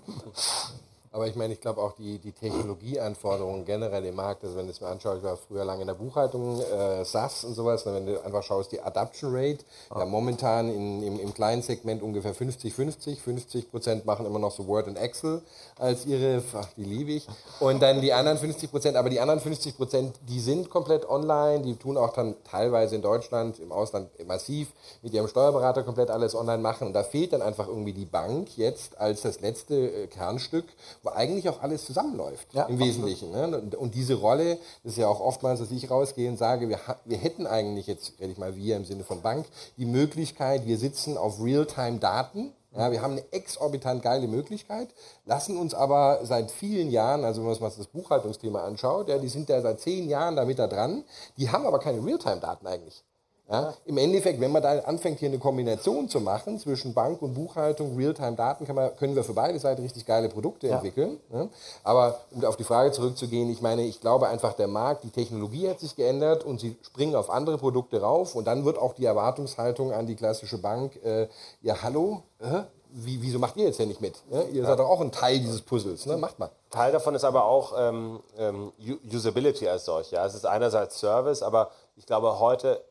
Aber ich meine, ich glaube auch die, die Technologieanforderungen generell im Markt, also wenn du es mir anschaust, ich war früher lange in der Buchhaltung, äh, SAS und sowas, wenn du einfach schaust, die Adaption Rate, ah. ja momentan in, im, im kleinen Segment ungefähr 50-50, 50 Prozent machen immer noch so Word und Excel als ihre, ach, die liebe ich, und dann die anderen 50 Prozent, aber die anderen 50 Prozent, die sind komplett online, die tun auch dann teilweise in Deutschland, im Ausland massiv mit ihrem Steuerberater komplett alles online machen und da fehlt dann einfach irgendwie die Bank jetzt als das letzte äh, Kernstück, wo eigentlich auch alles zusammenläuft ja, im Wesentlichen. Ne? Und diese Rolle, das ist ja auch oftmals, dass ich rausgehe und sage, wir, wir hätten eigentlich, jetzt rede ich mal wir im Sinne von Bank, die Möglichkeit, wir sitzen auf Realtime-Daten, ja, wir haben eine exorbitant geile Möglichkeit, lassen uns aber seit vielen Jahren, also wenn man sich das Buchhaltungsthema anschaut, ja, die sind ja seit zehn Jahren damit da dran, die haben aber keine Realtime-Daten eigentlich. Ja, Im Endeffekt, wenn man da anfängt, hier eine Kombination zu machen zwischen Bank und Buchhaltung, Realtime-Daten, können wir für beide Seiten richtig geile Produkte ja. entwickeln. Ja. Aber um auf die Frage zurückzugehen, ich meine, ich glaube einfach, der Markt, die Technologie hat sich geändert und sie springen auf andere Produkte rauf und dann wird auch die Erwartungshaltung an die klassische Bank, äh, ja hallo, äh, wie, wieso macht ihr jetzt ja nicht mit? Ne? Ihr seid doch auch ein Teil dieses Puzzles, ne? macht mal.
Teil davon ist aber auch ähm, ähm, Usability als solch. Ja? Es ist einerseits Service, aber ich glaube, heute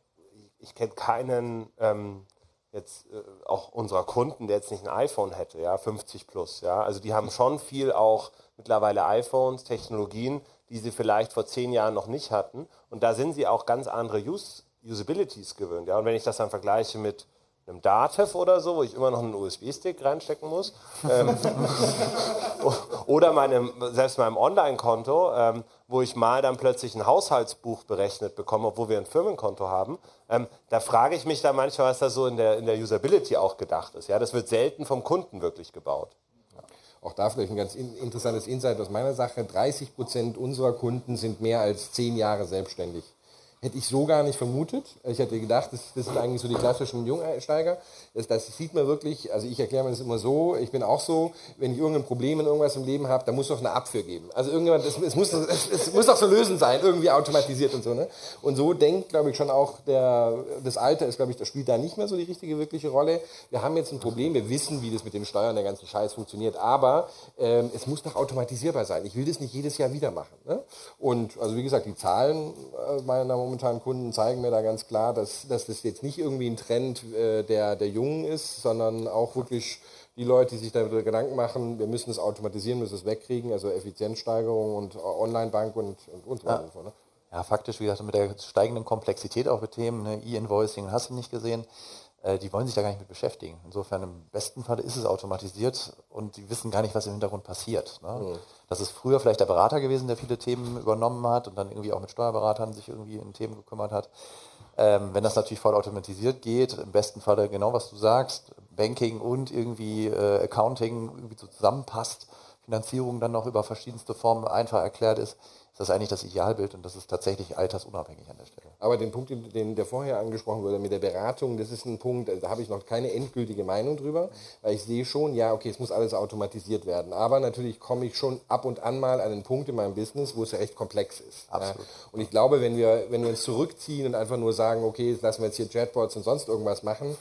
ich kenne keinen ähm, jetzt äh, auch unserer Kunden, der jetzt nicht ein iPhone hätte, ja, 50 plus, ja. Also die haben schon viel auch mittlerweile iPhones, Technologien, die sie vielleicht vor zehn Jahren noch nicht hatten. Und da sind sie auch ganz andere Use Usabilities gewöhnt, ja. Und wenn ich das dann vergleiche mit einem Datev oder so, wo ich immer noch einen USB-Stick reinstecken muss. ähm, oder meinem, selbst meinem Online-Konto, ähm, wo ich mal dann plötzlich ein Haushaltsbuch berechnet bekomme, obwohl wir ein Firmenkonto haben. Ähm, da frage ich mich da manchmal, was da so in der, in der Usability auch gedacht ist. Ja, das wird selten vom Kunden wirklich gebaut.
Auch da vielleicht ein ganz interessantes Insight aus meiner Sache. 30 Prozent unserer Kunden sind mehr als zehn Jahre selbstständig. Hätte ich so gar nicht vermutet. Ich hätte gedacht, das, das sind eigentlich so die klassischen Jungsteiger. Das, das sieht man wirklich, also ich erkläre mir das immer so, ich bin auch so, wenn ich irgendein Problem in irgendwas im Leben habe, da muss doch eine Abführ geben. Also irgendjemand, es, es, muss, es, es muss doch so lösen sein, irgendwie automatisiert und so. Ne? Und so denkt, glaube ich, schon auch der, das Alter ist, glaube ich, das spielt da nicht mehr so die richtige, wirkliche Rolle. Wir haben jetzt ein Problem, wir wissen, wie das mit den Steuern, der ganzen Scheiß funktioniert, aber ähm, es muss doch automatisierbar sein. Ich will das nicht jedes Jahr wieder machen. Ne? Und also wie gesagt, die Zahlen äh, meiner momentanen Kunden zeigen mir da ganz klar, dass, dass das jetzt nicht irgendwie ein Trend äh, der, der Jungen ist, sondern auch wirklich die Leute, die sich darüber Gedanken machen, wir müssen es automatisieren, müssen es wegkriegen, also Effizienzsteigerung und Online-Bank und, und, und so
weiter. Ja. Ne? ja, faktisch, wie gesagt, mit der steigenden Komplexität auch mit Themen, ne, E-Invoicing hast du nicht gesehen, äh, die wollen sich da gar nicht mit beschäftigen. Insofern im besten Fall ist es automatisiert und die wissen gar nicht, was im Hintergrund passiert. Ne? Mhm. Das ist früher vielleicht der Berater gewesen, der viele Themen übernommen hat und dann irgendwie auch mit Steuerberatern sich irgendwie in Themen gekümmert hat. Ähm, wenn das natürlich voll automatisiert geht, im besten Falle genau was du sagst, Banking und irgendwie äh, Accounting irgendwie so zusammenpasst, Finanzierung dann noch über verschiedenste Formen einfach erklärt ist, ist das eigentlich das Idealbild und das ist tatsächlich altersunabhängig an der Stelle.
Aber den Punkt, den der vorher angesprochen wurde mit der Beratung, das ist ein Punkt, da habe ich noch keine endgültige Meinung drüber, weil ich sehe schon, ja, okay, es muss alles automatisiert werden. Aber natürlich komme ich schon ab und an mal an einen Punkt in meinem Business, wo es ja echt komplex ist. Absolut. Ja. Und ich glaube, wenn wir, wenn wir uns zurückziehen und einfach nur sagen, okay, jetzt lassen wir jetzt hier Chatbots und sonst irgendwas machen,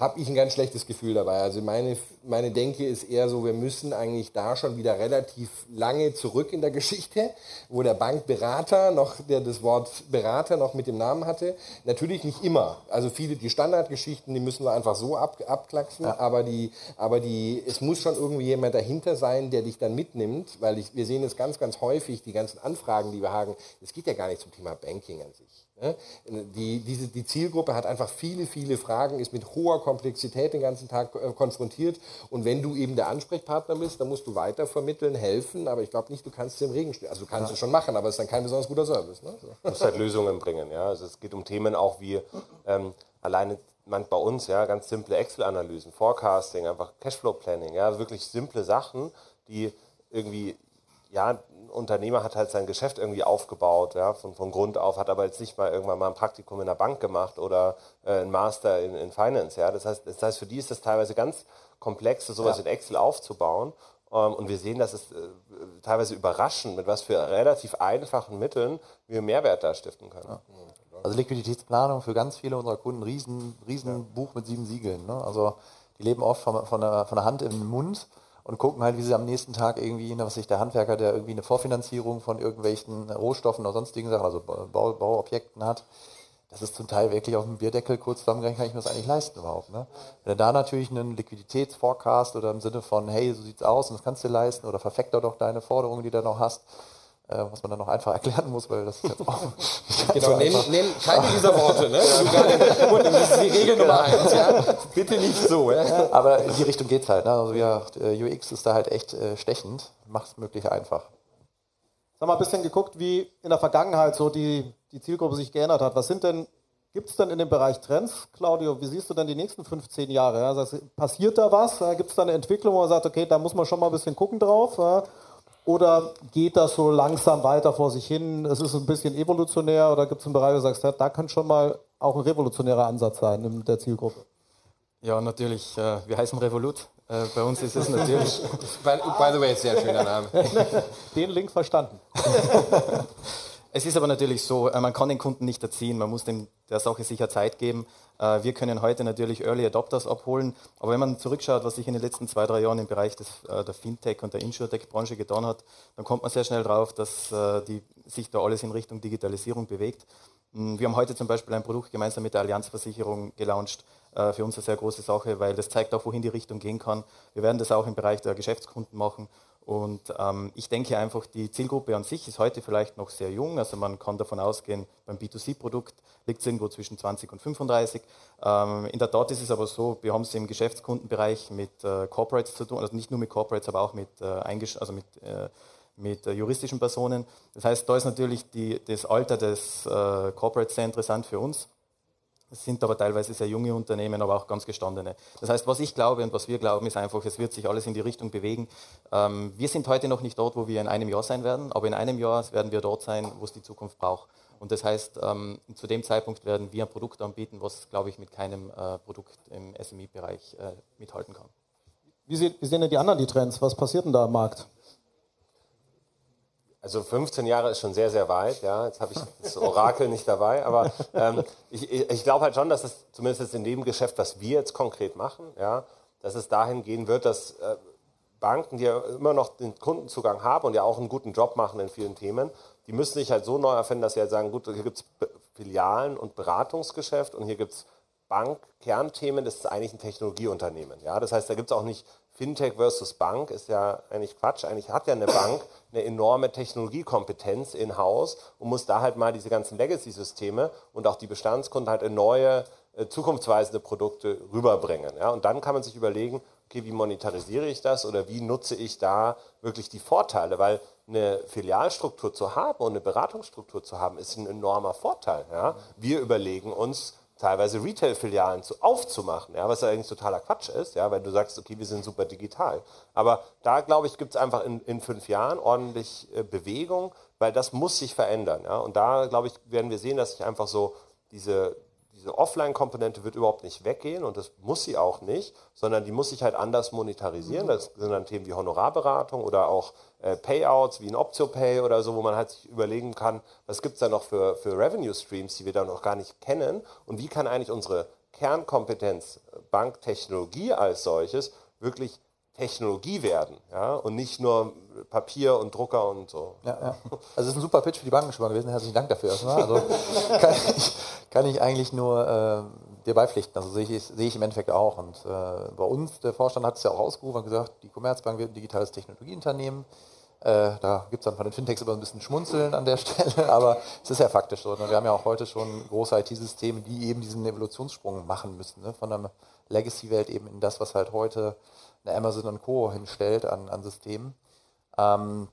habe ich ein ganz schlechtes Gefühl dabei. Also meine, meine Denke ist eher so, wir müssen eigentlich da schon wieder relativ lange zurück in der Geschichte, wo der Bankberater noch, der das Wort Berater noch mit dem Namen hatte. Natürlich nicht immer. Also viele, die Standardgeschichten, die müssen wir einfach so ab, abklacksen, ja. aber die, aber die, es muss schon irgendwie jemand dahinter sein, der dich dann mitnimmt, weil ich, wir sehen es ganz, ganz häufig, die ganzen Anfragen, die wir haben, es geht ja gar nicht zum Thema Banking an sich. Die, diese, die Zielgruppe hat einfach viele, viele Fragen, ist mit hoher Komplexität den ganzen Tag äh, konfrontiert. Und wenn du eben der Ansprechpartner bist, dann musst du weiter vermitteln, helfen. Aber ich glaube nicht, du kannst es im Regen stehen. Also du kannst ja. es schon machen, aber es ist dann kein besonders guter Service. Ne?
Du musst halt Lösungen bringen. Ja? Also es geht um Themen auch wie ähm, alleine man bei uns, ja, ganz simple Excel-Analysen, Forecasting, einfach Cashflow-Planning, ja, wirklich simple Sachen, die irgendwie ja, Unternehmer hat halt sein Geschäft irgendwie aufgebaut, ja, von, von Grund auf, hat aber jetzt nicht mal irgendwann mal ein Praktikum in der Bank gemacht oder äh, ein Master in, in Finance, ja. Das heißt, das heißt, für die ist das teilweise ganz komplex, sowas ja. in Excel aufzubauen. Ähm, und wir sehen, dass es äh, teilweise überraschend, mit was für relativ einfachen Mitteln wir Mehrwert da stiften können. Ja.
Also Liquiditätsplanung für ganz viele unserer Kunden, riesen, riesen ja. Buch mit sieben Siegeln. Ne? Also die leben oft von, von, der, von der Hand im Mund und gucken halt, wie sie am nächsten Tag irgendwie, was sich der Handwerker, der irgendwie eine Vorfinanzierung von irgendwelchen Rohstoffen oder sonstigen Sachen, also Bau, Bauobjekten hat, das ist zum Teil wirklich auf dem Bierdeckel kurz zusammengerechnet, kann ich mir das eigentlich leisten überhaupt. Ne? Wenn du da natürlich einen Liquiditätsforecast oder im Sinne von, hey, so sieht's aus und das kannst du dir leisten oder verfeckt doch deine Forderungen, die du noch hast, was man dann noch einfach erklären muss, weil das jetzt auch
genau, nenn, nenn keine dieser Worte, ne? Gut, das ist die Regel Nummer eins, ja? Bitte nicht so, ja?
Aber in die Richtung geht's halt, ne? Also ja, UX ist da halt echt äh, stechend, macht es möglich einfach.
Sag mal ein bisschen geguckt, wie in der Vergangenheit so die, die Zielgruppe sich geändert hat. Was sind denn, gibt es denn in dem Bereich Trends, Claudio, wie siehst du denn die nächsten 15 Jahre? Heißt, passiert da was? Gibt es da eine Entwicklung, wo man sagt, okay, da muss man schon mal ein bisschen gucken drauf? Oder geht das so langsam weiter vor sich hin? Es ist ein bisschen evolutionär oder gibt es einen Bereich, wo du sagst, da könnte schon mal auch ein revolutionärer Ansatz sein in der Zielgruppe?
Ja, natürlich. Äh, wir heißen Revolut. Äh, bei uns ist es natürlich.
by, by the way, sehr schöner Name.
Den Link verstanden.
Es ist aber natürlich so, äh, man kann den Kunden nicht erziehen, man muss dem der Sache sicher Zeit geben. Äh, wir können heute natürlich Early Adopters abholen, aber wenn man zurückschaut, was sich in den letzten zwei, drei Jahren im Bereich des, äh, der Fintech und der Insurtech-Branche getan hat, dann kommt man sehr schnell drauf, dass die, sich da alles in Richtung Digitalisierung bewegt. Hm, wir haben heute zum Beispiel ein Produkt gemeinsam mit der Allianzversicherung gelauncht. Für uns eine sehr große Sache, weil das zeigt auch, wohin die Richtung gehen kann. Wir werden das auch im Bereich der Geschäftskunden machen und ähm, ich denke einfach, die Zielgruppe an sich ist heute vielleicht noch sehr jung. Also man kann davon ausgehen, beim B2C-Produkt liegt es irgendwo zwischen 20 und 35. Ähm, in der Tat ist es aber so, wir haben es im Geschäftskundenbereich mit äh, Corporates zu tun, also nicht nur mit Corporates, aber auch mit, äh, also mit, äh, mit äh, juristischen Personen. Das heißt, da ist natürlich die, das Alter des äh, Corporates sehr interessant für uns. Es sind aber teilweise sehr junge Unternehmen, aber auch ganz gestandene. Das heißt, was ich glaube und was wir glauben, ist einfach, es wird sich alles in die Richtung bewegen. Ähm, wir sind heute noch nicht dort, wo wir in einem Jahr sein werden, aber in einem Jahr werden wir dort sein, wo es die Zukunft braucht. Und das heißt, ähm, zu dem Zeitpunkt werden wir ein Produkt anbieten, was, glaube ich, mit keinem äh, Produkt im SME-Bereich äh, mithalten kann.
Wie, sehen, denn die anderen die Trends? Was passiert denn da am Markt?
Also 15 Jahre ist schon sehr, sehr weit. Ja, jetzt habe ich das Orakel nicht dabei, aber ähm, ich, ich glaube halt schon, dass es zumindest in dem Geschäft, was wir jetzt konkret machen, ja, dass es dahin gehen wird, dass äh, Banken, die ja immer noch den Kundenzugang haben und ja auch einen guten Job machen in vielen Themen, die müssen sich halt so neu erfinden, dass sie halt sagen, gut, hier gibt es Filialen und Beratungsgeschäft und hier gibt es Bank-Kernthemen, das ist eigentlich ein Technologieunternehmen. Ja? Das heißt, da gibt es auch nicht Fintech versus Bank ist ja eigentlich Quatsch. Eigentlich hat ja eine Bank eine enorme Technologiekompetenz in-house und muss da halt mal diese ganzen Legacy-Systeme und auch die Bestandskunden halt in neue, äh, zukunftsweisende Produkte rüberbringen. Ja? Und dann kann man sich überlegen, okay, wie monetarisiere ich das oder wie nutze ich da wirklich die Vorteile? Weil eine Filialstruktur zu haben und eine Beratungsstruktur zu haben, ist ein enormer Vorteil. Ja? Wir überlegen uns, teilweise Retail-Filialen zu, aufzumachen, ja, was ja eigentlich totaler Quatsch ist, ja, weil du sagst, okay, wir sind super digital. Aber da, glaube ich, gibt es einfach in, in fünf Jahren ordentlich äh, Bewegung, weil das muss sich verändern. Ja. Und da, glaube ich, werden wir sehen, dass sich einfach so diese, diese Offline-Komponente wird überhaupt nicht weggehen und das muss sie auch nicht, sondern die muss sich halt anders monetarisieren. Das sind dann Themen wie Honorarberatung oder auch äh, Payouts wie ein OptioPay oder so, wo man halt sich überlegen kann, was gibt es da noch für, für Revenue-Streams, die wir da noch gar nicht kennen und wie kann eigentlich unsere Kernkompetenz Banktechnologie als solches wirklich Technologie werden ja, und nicht nur Papier und Drucker und so.
Ja, ja. Also das ist ein super Pitch für die Banken schon mal gewesen. Herzlichen Dank dafür erstmal. Also kann, ich, kann ich eigentlich nur äh, dir beipflichten. Also sehe ich, sehe ich im Endeffekt auch. Und äh, bei uns, der Vorstand hat es ja auch ausgerufen und gesagt, die Commerzbank wird ein digitales Technologieunternehmen. Äh, da gibt es dann von den Fintechs immer ein bisschen Schmunzeln an der Stelle, aber es ist ja faktisch so. Ne? Wir haben ja auch heute schon große IT-Systeme, die eben diesen Evolutionssprung machen müssen, ne? von der Legacy-Welt eben in das, was halt heute eine Amazon und Co. hinstellt an, an Systemen. Ähm,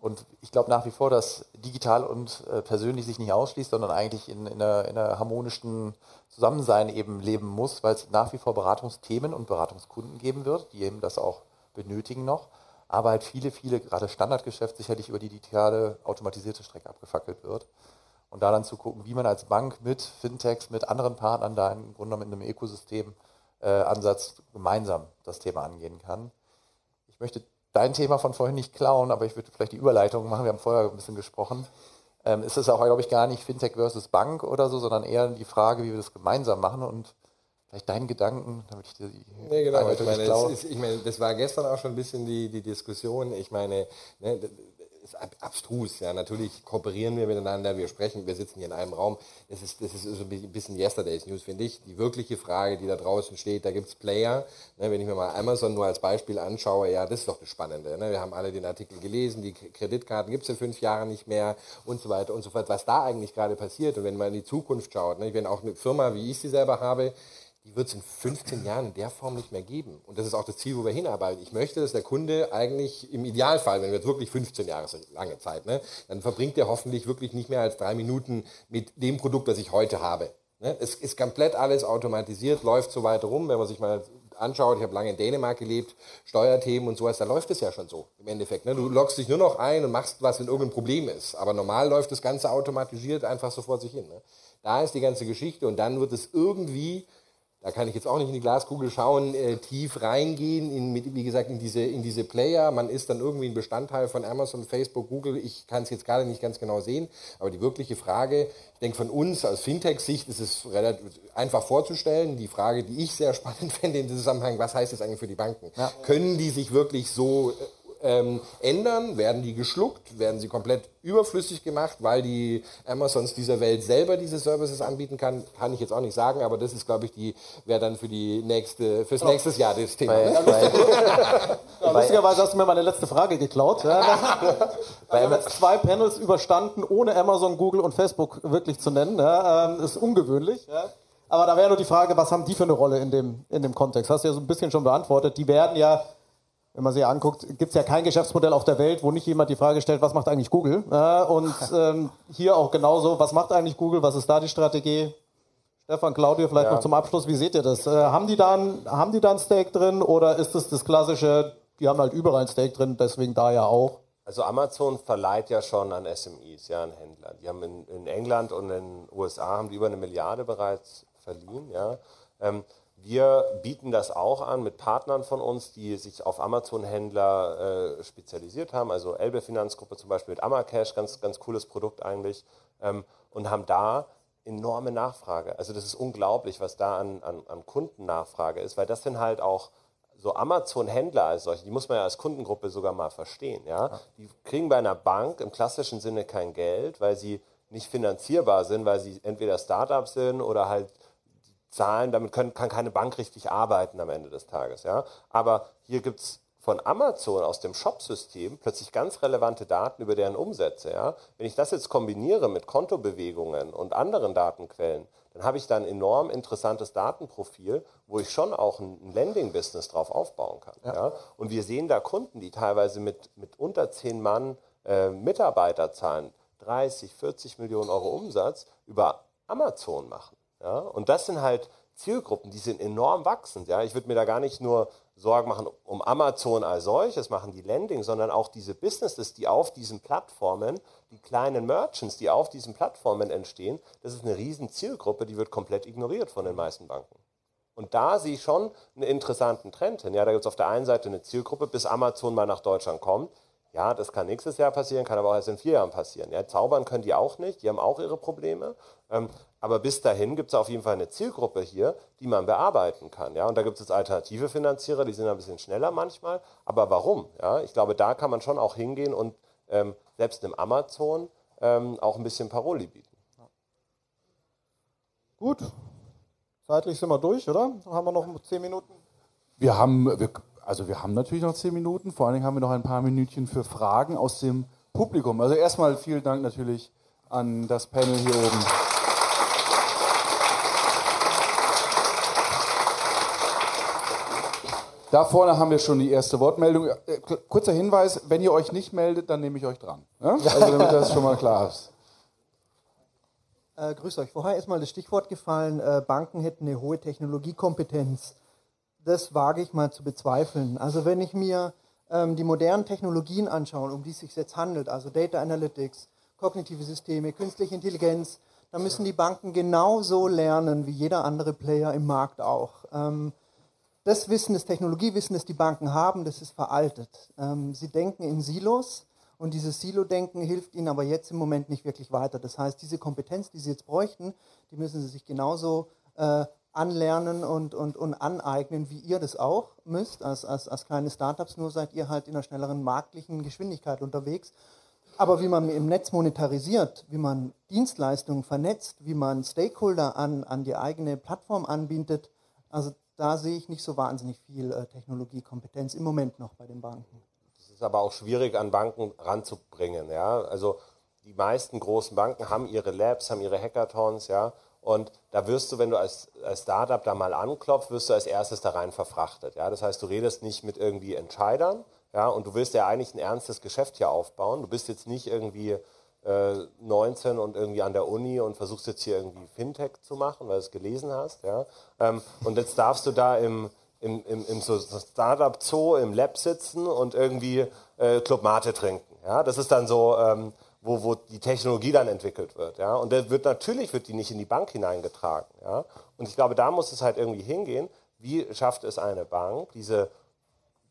und ich glaube nach wie vor, dass digital und äh, persönlich sich nicht ausschließt, sondern eigentlich in, in, einer, in einer harmonischen Zusammensein eben leben muss, weil es nach wie vor Beratungsthemen und Beratungskunden geben wird, die eben das auch benötigen noch. Aber halt viele, viele, gerade Standardgeschäft sicherlich über die digitale automatisierte Strecke abgefackelt wird. Und da dann zu gucken, wie man als Bank mit Fintechs, mit anderen Partnern da im Grunde genommen in einem Ökosystem Ansatz gemeinsam das Thema angehen kann. Ich möchte dein Thema von vorhin nicht klauen, aber ich würde vielleicht die Überleitung machen. Wir haben vorher ein bisschen gesprochen. Ähm, ist es auch, glaube ich, gar nicht Fintech versus Bank oder so, sondern eher die Frage, wie wir das gemeinsam machen. Und Vielleicht deinen Gedanken, damit ich dir die
Nee, genau. Ich meine, ist, ich meine, das war gestern auch schon ein bisschen die, die Diskussion. Ich meine, ne, ist ab- abstrus. Ja, natürlich kooperieren wir miteinander, wir sprechen, wir sitzen hier in einem Raum. Das ist, das ist so ein bisschen Yesterday's News, finde ich. Die wirkliche Frage, die da draußen steht, da gibt's Player. Ne, wenn ich mir mal Amazon nur als Beispiel anschaue, ja, das ist doch das Spannende. Ne? Wir haben alle den Artikel gelesen, die Kreditkarten gibt's in fünf Jahren nicht mehr und so weiter und so fort. Was da eigentlich gerade passiert und wenn man in die Zukunft schaut, ne, wenn auch eine Firma, wie ich sie selber habe, die wird es in 15 Jahren in der Form nicht mehr geben. Und das ist auch das Ziel, wo wir hinarbeiten. Ich möchte, dass der Kunde eigentlich im Idealfall, wenn wir jetzt wirklich 15 Jahre, ist lange Zeit, ne, dann verbringt er hoffentlich wirklich nicht mehr als drei Minuten mit dem Produkt, das ich heute habe. Ne? Es ist komplett alles automatisiert, läuft so weit rum, wenn man sich mal anschaut, ich habe lange in Dänemark gelebt, Steuerthemen und sowas, da läuft es ja schon so im Endeffekt. Ne? Du loggst dich nur noch ein und machst was, wenn irgendein Problem ist. Aber normal läuft das Ganze automatisiert einfach so vor sich hin. Ne? Da ist die ganze Geschichte und dann wird es irgendwie da kann ich jetzt auch nicht in die Glaskugel schauen, äh, tief reingehen, in, mit, wie gesagt, in diese, in diese Player. Man ist dann irgendwie ein Bestandteil von Amazon, Facebook, Google. Ich kann es jetzt gerade nicht ganz genau sehen. Aber die wirkliche Frage, ich denke von uns aus Fintech-Sicht ist es relativ einfach vorzustellen. Die Frage, die ich sehr spannend finde in diesem Zusammenhang, was heißt das eigentlich für die Banken? Können die sich wirklich so ähm, ändern? Werden die geschluckt? Werden sie komplett überflüssig gemacht, weil die Amazons dieser Welt selber diese Services anbieten kann? Kann ich jetzt auch nicht sagen, aber das ist, glaube ich, die wäre dann für die nächste, fürs nächstes Jahr das Thema.
Bei,
ne?
bei,
Ja, lustigerweise hast du mir meine letzte Frage geklaut. Ja, wir haben jetzt zwei Panels überstanden, ohne Amazon, Google und Facebook wirklich zu nennen. Ja, ähm, ist ungewöhnlich. Ja. Aber da wäre nur die Frage, was haben die für eine Rolle in dem, in dem Kontext? Hast du ja so ein bisschen schon beantwortet. Die werden ja, wenn man sie anguckt, gibt es ja kein Geschäftsmodell auf der Welt, wo nicht jemand die Frage stellt, was macht eigentlich Google? Ja, und ähm, hier auch genauso, was macht eigentlich Google? Was ist da die Strategie? Stefan, Claudio, vielleicht noch zum Abschluss, wie seht ihr das? Äh, haben, die da ein, haben die da ein Stake drin oder ist es das klassische, die haben halt überall ein Stake drin, deswegen da ja auch?
Also Amazon verleiht ja schon an SMEs, ja, an Händler. Die haben in, in England und in den USA haben die über eine Milliarde bereits verliehen, ja. Ähm, wir bieten das auch an mit Partnern von uns, die sich auf Amazon-Händler äh, spezialisiert haben. Also Elbe Finanzgruppe zum Beispiel mit Amacash, ganz, ganz cooles Produkt eigentlich. Ähm, und haben da enorme Nachfrage. Also das ist unglaublich, was da an, an, an Kundennachfrage ist, weil das sind halt auch so Amazon-Händler als solche, die muss man ja als Kundengruppe sogar mal verstehen. Ja? Die kriegen bei einer Bank im klassischen Sinne kein Geld, weil sie nicht finanzierbar sind, weil sie entweder Startups sind oder halt Zahlen, damit können, kann keine Bank richtig arbeiten am Ende des Tages. Ja? Aber hier gibt's von Amazon aus dem Shop-System plötzlich ganz relevante Daten über deren Umsätze. Ja? Wenn ich das jetzt kombiniere mit Kontobewegungen und anderen Datenquellen, dann habe ich da ein enorm interessantes Datenprofil, wo ich schon auch ein Lending-Business drauf aufbauen kann. Ja. Und wir sehen da Kunden, die teilweise mit, mit unter 10 Mann äh, Mitarbeiterzahlen 30, 40 Millionen Euro Umsatz über Amazon machen. Ja. Und das sind halt Zielgruppen, die sind enorm wachsend. Ja. Ich würde mir da gar nicht nur Sorgen machen um Amazon als solches, machen die Lending, sondern auch diese Businesses, die auf diesen Plattformen, die kleinen Merchants, die auf diesen Plattformen entstehen, das ist eine riesen Zielgruppe, die wird komplett ignoriert von den meisten Banken. Und da sehe ich schon einen interessanten Trend hin. Ja, da gibt es auf der einen Seite eine Zielgruppe, bis Amazon mal nach Deutschland kommt. Ja, das kann nächstes Jahr passieren, kann aber auch erst in vier Jahren passieren. Ja, zaubern können die auch nicht, die haben auch ihre Probleme. Ähm, aber bis dahin gibt es auf jeden Fall eine Zielgruppe hier, die man bearbeiten kann. Ja, und da gibt es jetzt alternative Finanzierer, die sind ein bisschen schneller manchmal. Aber warum? Ja, ich glaube, da kann man schon auch hingehen und ähm, selbst einem Amazon ähm, auch ein bisschen Paroli bieten.
Gut. Zeitlich sind wir durch, oder? Haben wir noch zehn Minuten?
Wir haben, wir, also wir haben natürlich noch zehn Minuten. Vor allen Dingen haben wir noch ein paar Minütchen für Fragen aus dem Publikum. Also erstmal vielen Dank natürlich an das Panel hier oben. Da vorne haben wir schon die erste Wortmeldung. Äh, Kurzer Hinweis, wenn ihr euch nicht meldet, dann nehme ich euch dran. Ja? Also damit das schon mal klar ist.
Äh, grüß euch. Vorher ist mal das Stichwort gefallen, äh, Banken hätten eine hohe Technologiekompetenz. Das wage ich mal zu bezweifeln. Also wenn ich mir ähm, die modernen Technologien anschaue, um die es sich jetzt handelt, also Data Analytics, kognitive Systeme, künstliche Intelligenz, dann müssen die Banken genauso lernen wie jeder andere Player im Markt auch. Ähm, das Wissen, das Technologiewissen, das die Banken haben, das ist veraltet. Ähm, sie denken in Silos und dieses Silo-Denken hilft ihnen aber jetzt im Moment nicht wirklich weiter. Das heißt, diese Kompetenz, die sie jetzt bräuchten, die müssen sie sich genauso äh, anlernen und, und, und aneignen, wie ihr das auch müsst, als, als, als kleine Startups, nur seid ihr halt in einer schnelleren marktlichen Geschwindigkeit unterwegs. Aber wie man im Netz monetarisiert, wie man Dienstleistungen vernetzt, wie man Stakeholder an, an die eigene Plattform anbietet, also da sehe ich nicht so wahnsinnig viel äh, Technologiekompetenz im Moment noch bei den Banken.
Das ist aber auch schwierig an Banken ranzubringen. Ja? Also die meisten großen Banken haben ihre Labs, haben ihre Hackathons, ja, und da wirst du, wenn du als, als Startup da mal anklopfst, wirst du als erstes da rein verfrachtet. Ja? Das heißt, du redest nicht mit irgendwie Entscheidern, ja, und du willst ja eigentlich ein ernstes Geschäft hier aufbauen. Du bist jetzt nicht irgendwie äh, 19 und irgendwie an der Uni und versuchst jetzt hier irgendwie Fintech zu machen, weil du es gelesen hast. Ja? Ähm, und jetzt darfst du da im, im, im, im so Startup-Zoo im Lab sitzen und irgendwie äh, Club Mate trinken. Ja? Das ist dann so, ähm, wo, wo die Technologie dann entwickelt wird. Ja? Und der wird natürlich wird die nicht in die Bank hineingetragen. Ja? Und ich glaube, da muss es halt irgendwie hingehen. Wie schafft es eine Bank, diese,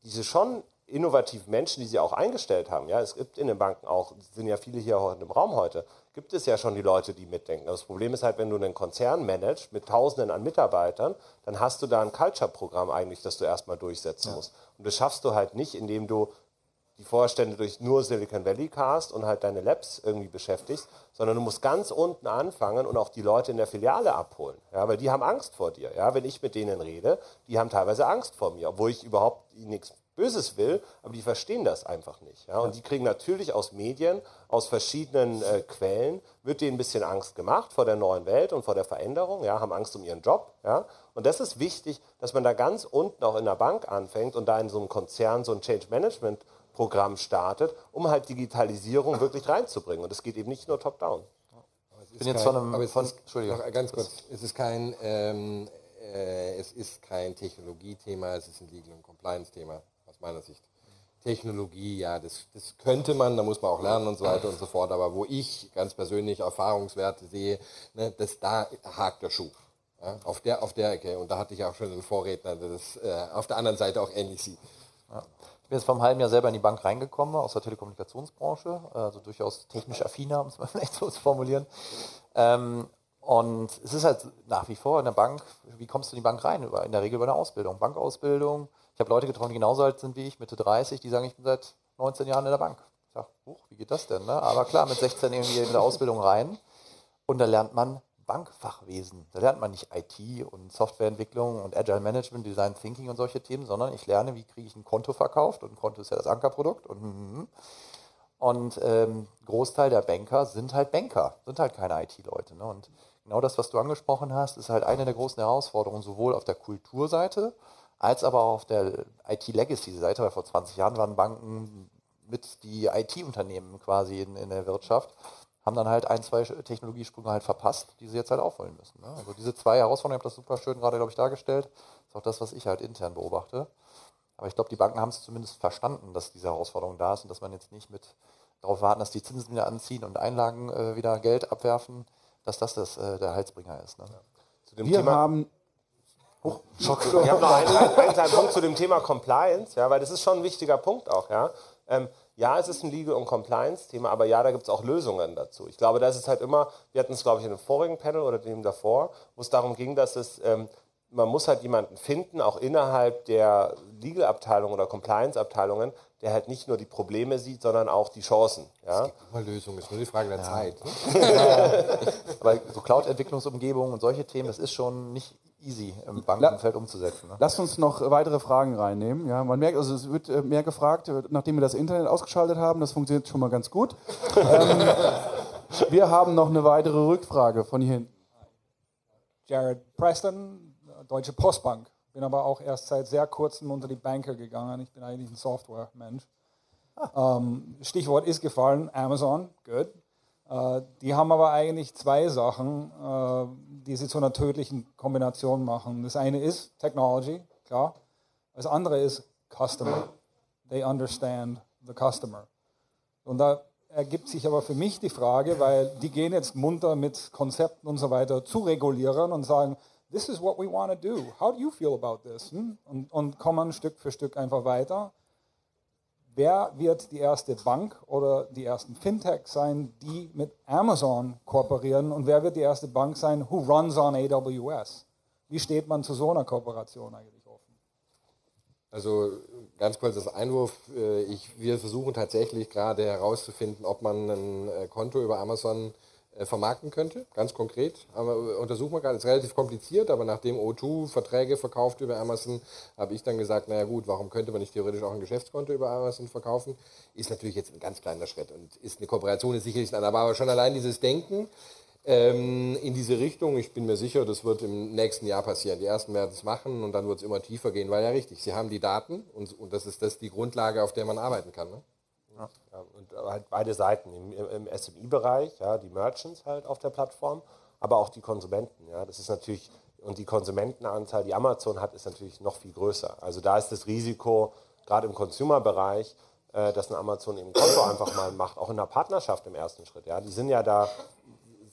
diese schon innovativen Menschen, die sie auch eingestellt haben. Ja, es gibt in den Banken auch, sind ja viele hier heute im Raum heute, gibt es ja schon die Leute, die mitdenken. Das Problem ist halt, wenn du einen Konzern managst mit Tausenden an Mitarbeitern, dann hast du da ein Culture-Programm eigentlich, das du erstmal durchsetzen ja. musst. Und das schaffst du halt nicht, indem du die Vorstände durch nur Silicon Valley cast und halt deine Labs irgendwie beschäftigst, sondern du musst ganz unten anfangen und auch die Leute in der Filiale abholen. Ja, weil die haben Angst vor dir. Ja, wenn ich mit denen rede, die haben teilweise Angst vor mir, obwohl ich überhaupt nichts Böses will, aber die verstehen das einfach nicht. Ja? Und die kriegen natürlich aus Medien, aus verschiedenen äh, Quellen, wird denen ein bisschen Angst gemacht vor der neuen Welt und vor der Veränderung, ja? haben Angst um ihren Job. Ja? Und das ist wichtig, dass man da ganz unten auch in der Bank anfängt und da in so einem Konzern so ein Change Management Programm startet, um halt Digitalisierung wirklich reinzubringen. Und es geht eben nicht nur top-down.
Ich bin jetzt kein, von einem, aber es von, ist, Entschuldigung. ganz kurz, es ist kein, ähm, äh, es ist kein Technologiethema, es ist ein Legal- und Compliance-Thema meiner Sicht. Technologie, ja, das, das könnte man, da muss man auch lernen und so weiter und so fort. Aber wo ich ganz persönlich Erfahrungswerte sehe, ne, dass da hakt der Schuh. Ja, auf, der, auf der Ecke. Und da hatte ich auch schon einen Vorredner, der das äh, auf der anderen Seite auch ähnlich sieht.
Ja. Bin jetzt vor einem halben Jahr selber in die Bank reingekommen, aus der Telekommunikationsbranche, also durchaus technisch affiner, um es mal vielleicht so zu formulieren. Ähm, und es ist halt nach wie vor in der Bank, wie kommst du in die Bank rein? In der Regel über eine Ausbildung, Bankausbildung, ich habe Leute getroffen, die genauso alt sind wie ich, Mitte 30, die sagen, ich bin seit 19 Jahren in der Bank. Ich sage, huch, wie geht das denn? Ne? Aber klar, mit 16 irgendwie in der Ausbildung rein. Und da lernt man Bankfachwesen. Da lernt man nicht IT und Softwareentwicklung und Agile Management, Design Thinking und solche Themen, sondern ich lerne, wie kriege ich ein Konto verkauft und ein Konto ist ja das Ankerprodukt und mhm. und ähm, Großteil der Banker sind halt Banker, sind halt keine IT-Leute. Ne? Und genau das, was du angesprochen hast, ist halt eine der großen Herausforderungen, sowohl auf der Kulturseite, als aber auch auf der IT-Legacy-Seite, weil vor 20 Jahren waren Banken mit die IT-Unternehmen quasi in, in, der Wirtschaft, haben dann halt ein, zwei Technologiesprünge halt verpasst, die sie jetzt halt aufholen müssen. Ne? Also diese zwei Herausforderungen, ich habe das super schön gerade, glaube ich, dargestellt. Das ist auch das, was ich halt intern beobachte. Aber ich glaube, die Banken haben es zumindest verstanden, dass diese Herausforderung da ist und dass man jetzt nicht mit darauf warten, dass die Zinsen wieder anziehen und Einlagen äh, wieder Geld abwerfen, dass das, das äh, der Heilsbringer ist. Ne?
Wir Thema haben
Huch, Schock. Ich habe noch einen, einen, kleinen Punkt zu dem Thema Compliance, ja, weil das ist schon ein wichtiger Punkt auch. Ja, ähm, ja es ist ein Legal- und Compliance-Thema, aber ja, da gibt es auch Lösungen dazu. Ich glaube, das ist halt immer, wir hatten es, glaube ich, in dem vorigen Panel oder dem davor, wo es darum ging, dass es, ähm, man muss halt jemanden finden, auch innerhalb der Legal-Abteilung oder Compliance-Abteilungen, der halt nicht nur die Probleme sieht, sondern auch die Chancen. Ja? Es gibt
immer Lösungen, ist nur die Frage der ja. Zeit.
Ne? Aber so Cloud-Entwicklungsumgebungen und solche Themen, das ist schon nicht easy im Bankenumfeld umzusetzen. Ne?
Lasst uns noch weitere Fragen reinnehmen. Ja, man merkt, also es wird äh, mehr gefragt, äh, nachdem wir das Internet ausgeschaltet haben. Das funktioniert schon mal ganz gut. ähm, wir haben noch eine weitere Rückfrage von hier hinten.
Jared Preston, Deutsche Postbank. Bin aber auch erst seit sehr kurzem unter die Banker gegangen. Ich bin eigentlich ein Software-Mensch. Ah. Ähm, Stichwort ist gefallen, Amazon, good. Äh, die haben aber eigentlich zwei Sachen, äh, die sie zu einer tödlichen Kombination machen. Das eine ist Technology, klar. Das andere ist Customer. They understand the customer. Und da ergibt sich aber für mich die Frage, weil die gehen jetzt munter mit Konzepten und so weiter zu regulieren und sagen, this is what we want to do. How do you feel about this? Hm? Und, und kommen Stück für Stück einfach weiter wer wird die erste Bank oder die ersten Fintech sein, die mit Amazon kooperieren und wer wird die erste Bank sein, who runs on AWS? Wie steht man zu so einer Kooperation eigentlich offen?
Also ganz kurz das Einwurf. Äh, ich, wir versuchen tatsächlich gerade herauszufinden, ob man ein äh, Konto über Amazon äh, vermarkten könnte, ganz konkret. Aber untersuchen wir gerade, ist relativ kompliziert, aber nachdem O2 Verträge verkauft über Amazon, habe ich dann gesagt, naja gut, warum könnte man nicht theoretisch auch ein Geschäftskonto über Amazon verkaufen? Ist natürlich jetzt ein ganz kleiner Schritt und ist eine Kooperation, ist sicherlich ein, aber schon allein dieses Denken, ähm, in diese Richtung. Ich bin mir sicher, das wird im nächsten Jahr passieren. Die ersten werden es machen und dann wird es immer tiefer gehen, weil ja richtig, sie haben die Daten und, und das ist das die Grundlage, auf der man arbeiten kann. Ne?
Ja. und halt beide Seiten im, im SMI-Bereich, ja, die Merchants halt auf der Plattform, aber auch die Konsumenten. Ja, das ist natürlich und die Konsumentenanzahl, die Amazon hat, ist natürlich noch viel größer. Also da ist das Risiko gerade im Consumer-Bereich, äh, dass ein Amazon eben Konto einfach mal macht, auch in der Partnerschaft im ersten Schritt. Ja, die sind ja da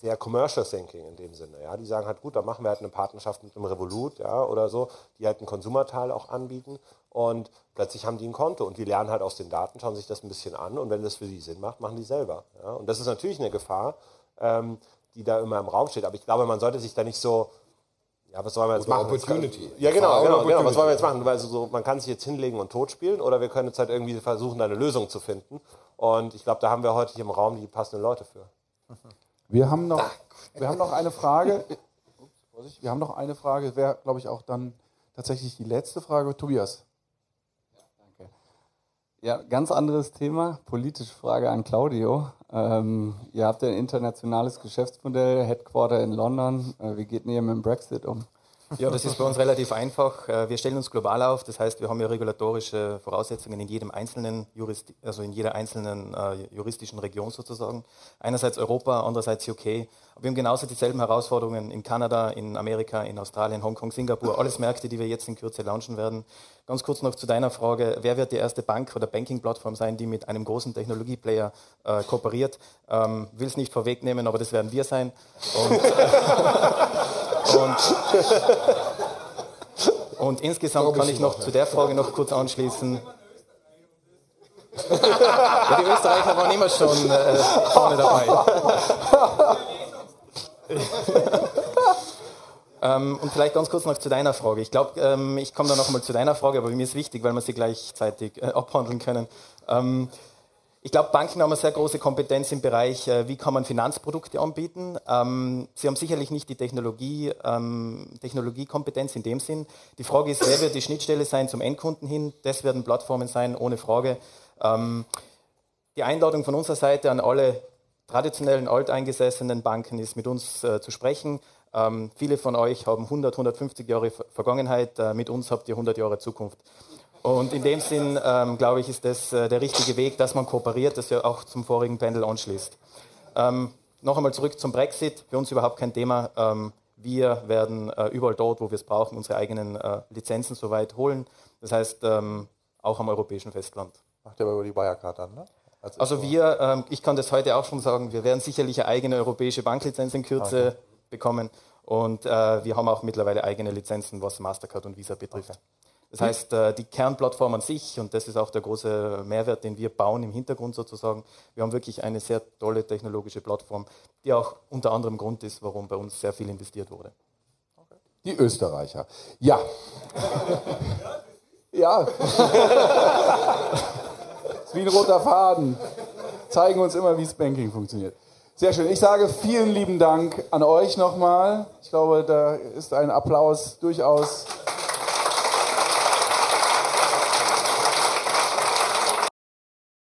sehr commercial thinking in dem Sinne. Ja, die sagen halt gut, dann machen wir halt eine Partnerschaft mit einem Revolut, ja, oder so, die halt einen Konsumerteil auch anbieten und plötzlich haben die ein Konto und die lernen halt aus den Daten, schauen sich das ein bisschen an und wenn das für sie Sinn macht, machen die selber. Ja, und das ist natürlich eine Gefahr, ähm, die da immer im Raum steht. Aber ich glaube, man sollte sich da nicht so ja, was sollen wir jetzt
oder
machen?
Opportunity.
Ja, genau, genau, genau. Was wollen wir jetzt machen? Weil so, man kann sich jetzt hinlegen und tot spielen oder wir können jetzt halt irgendwie versuchen, eine Lösung zu finden. Und ich glaube, da haben wir heute hier im Raum die passenden Leute für.
Wir haben noch, wir haben noch eine Frage. Wir haben noch eine Frage, wäre, glaube ich, auch dann tatsächlich die letzte Frage. Tobias.
Danke. Ja, ganz anderes Thema, politische Frage an Claudio. Ähm, ihr habt ja ein internationales Geschäftsmodell, Headquarter in London. Äh, wie geht ihr mit dem Brexit um?
Ja, das ist bei uns relativ einfach. Äh, wir stellen uns global auf, das heißt, wir haben ja regulatorische Voraussetzungen in jedem einzelnen Jurist, also in jeder einzelnen äh, juristischen Region sozusagen. Einerseits Europa, andererseits UK. Aber wir haben genauso dieselben Herausforderungen in Kanada, in Amerika, in Australien, Hongkong, Singapur. Alles Märkte, die wir jetzt in Kürze launchen werden. Ganz kurz noch zu deiner Frage: Wer wird die erste Bank oder Banking-Plattform sein, die mit einem großen Technologieplayer äh, kooperiert? Ähm, Will es nicht vorwegnehmen, aber das werden wir sein. Und, Und, und insgesamt kann ich noch zu der Frage noch kurz anschließen. Ja, die Österreicher waren immer schon äh, vorne dabei. ähm, und vielleicht ganz kurz noch zu deiner Frage. Ich glaube, ähm, ich komme da noch mal zu deiner Frage, aber mir ist wichtig, weil wir sie gleichzeitig äh, abhandeln können. Ähm, ich glaube, Banken haben eine sehr große Kompetenz im Bereich, äh, wie kann man Finanzprodukte anbieten. Ähm, sie haben sicherlich nicht die Technologie, ähm, Technologiekompetenz in dem Sinn. Die Frage ist, wer wird die Schnittstelle sein zum Endkunden hin? Das werden Plattformen sein, ohne Frage. Ähm, die Einladung von unserer Seite an alle traditionellen, alteingesessenen Banken ist, mit uns äh, zu sprechen. Ähm, viele von euch haben 100, 150 Jahre Vergangenheit, äh, mit uns habt ihr 100 Jahre Zukunft. Und in dem Sinn, ähm, glaube ich, ist das äh, der richtige Weg, dass man kooperiert, das ja auch zum vorigen Panel anschließt. Ähm, noch einmal zurück zum Brexit. Für uns überhaupt kein Thema. Ähm, wir werden äh, überall dort, wo wir es brauchen, unsere eigenen äh, Lizenzen soweit holen. Das heißt, ähm, auch am europäischen Festland.
Macht ihr aber über die Wirecard an, ne?
Also, also wir, ähm, ich kann das heute auch schon sagen, wir werden sicherlich eine eigene europäische Banklizenz in Kürze okay. bekommen. Und äh, wir haben auch mittlerweile eigene Lizenzen, was Mastercard und Visa betrifft. Okay. Das heißt, äh, die Kernplattform an sich, und das ist auch der große Mehrwert, den wir bauen im Hintergrund sozusagen, wir haben wirklich eine sehr tolle technologische Plattform, die auch unter anderem Grund ist, warum bei uns sehr viel investiert wurde.
Die Österreicher. Ja. ja. ist wie ein roter Faden. Zeigen uns immer, wie das Banking funktioniert. Sehr schön. Ich sage vielen lieben Dank an euch nochmal. Ich glaube, da ist ein Applaus durchaus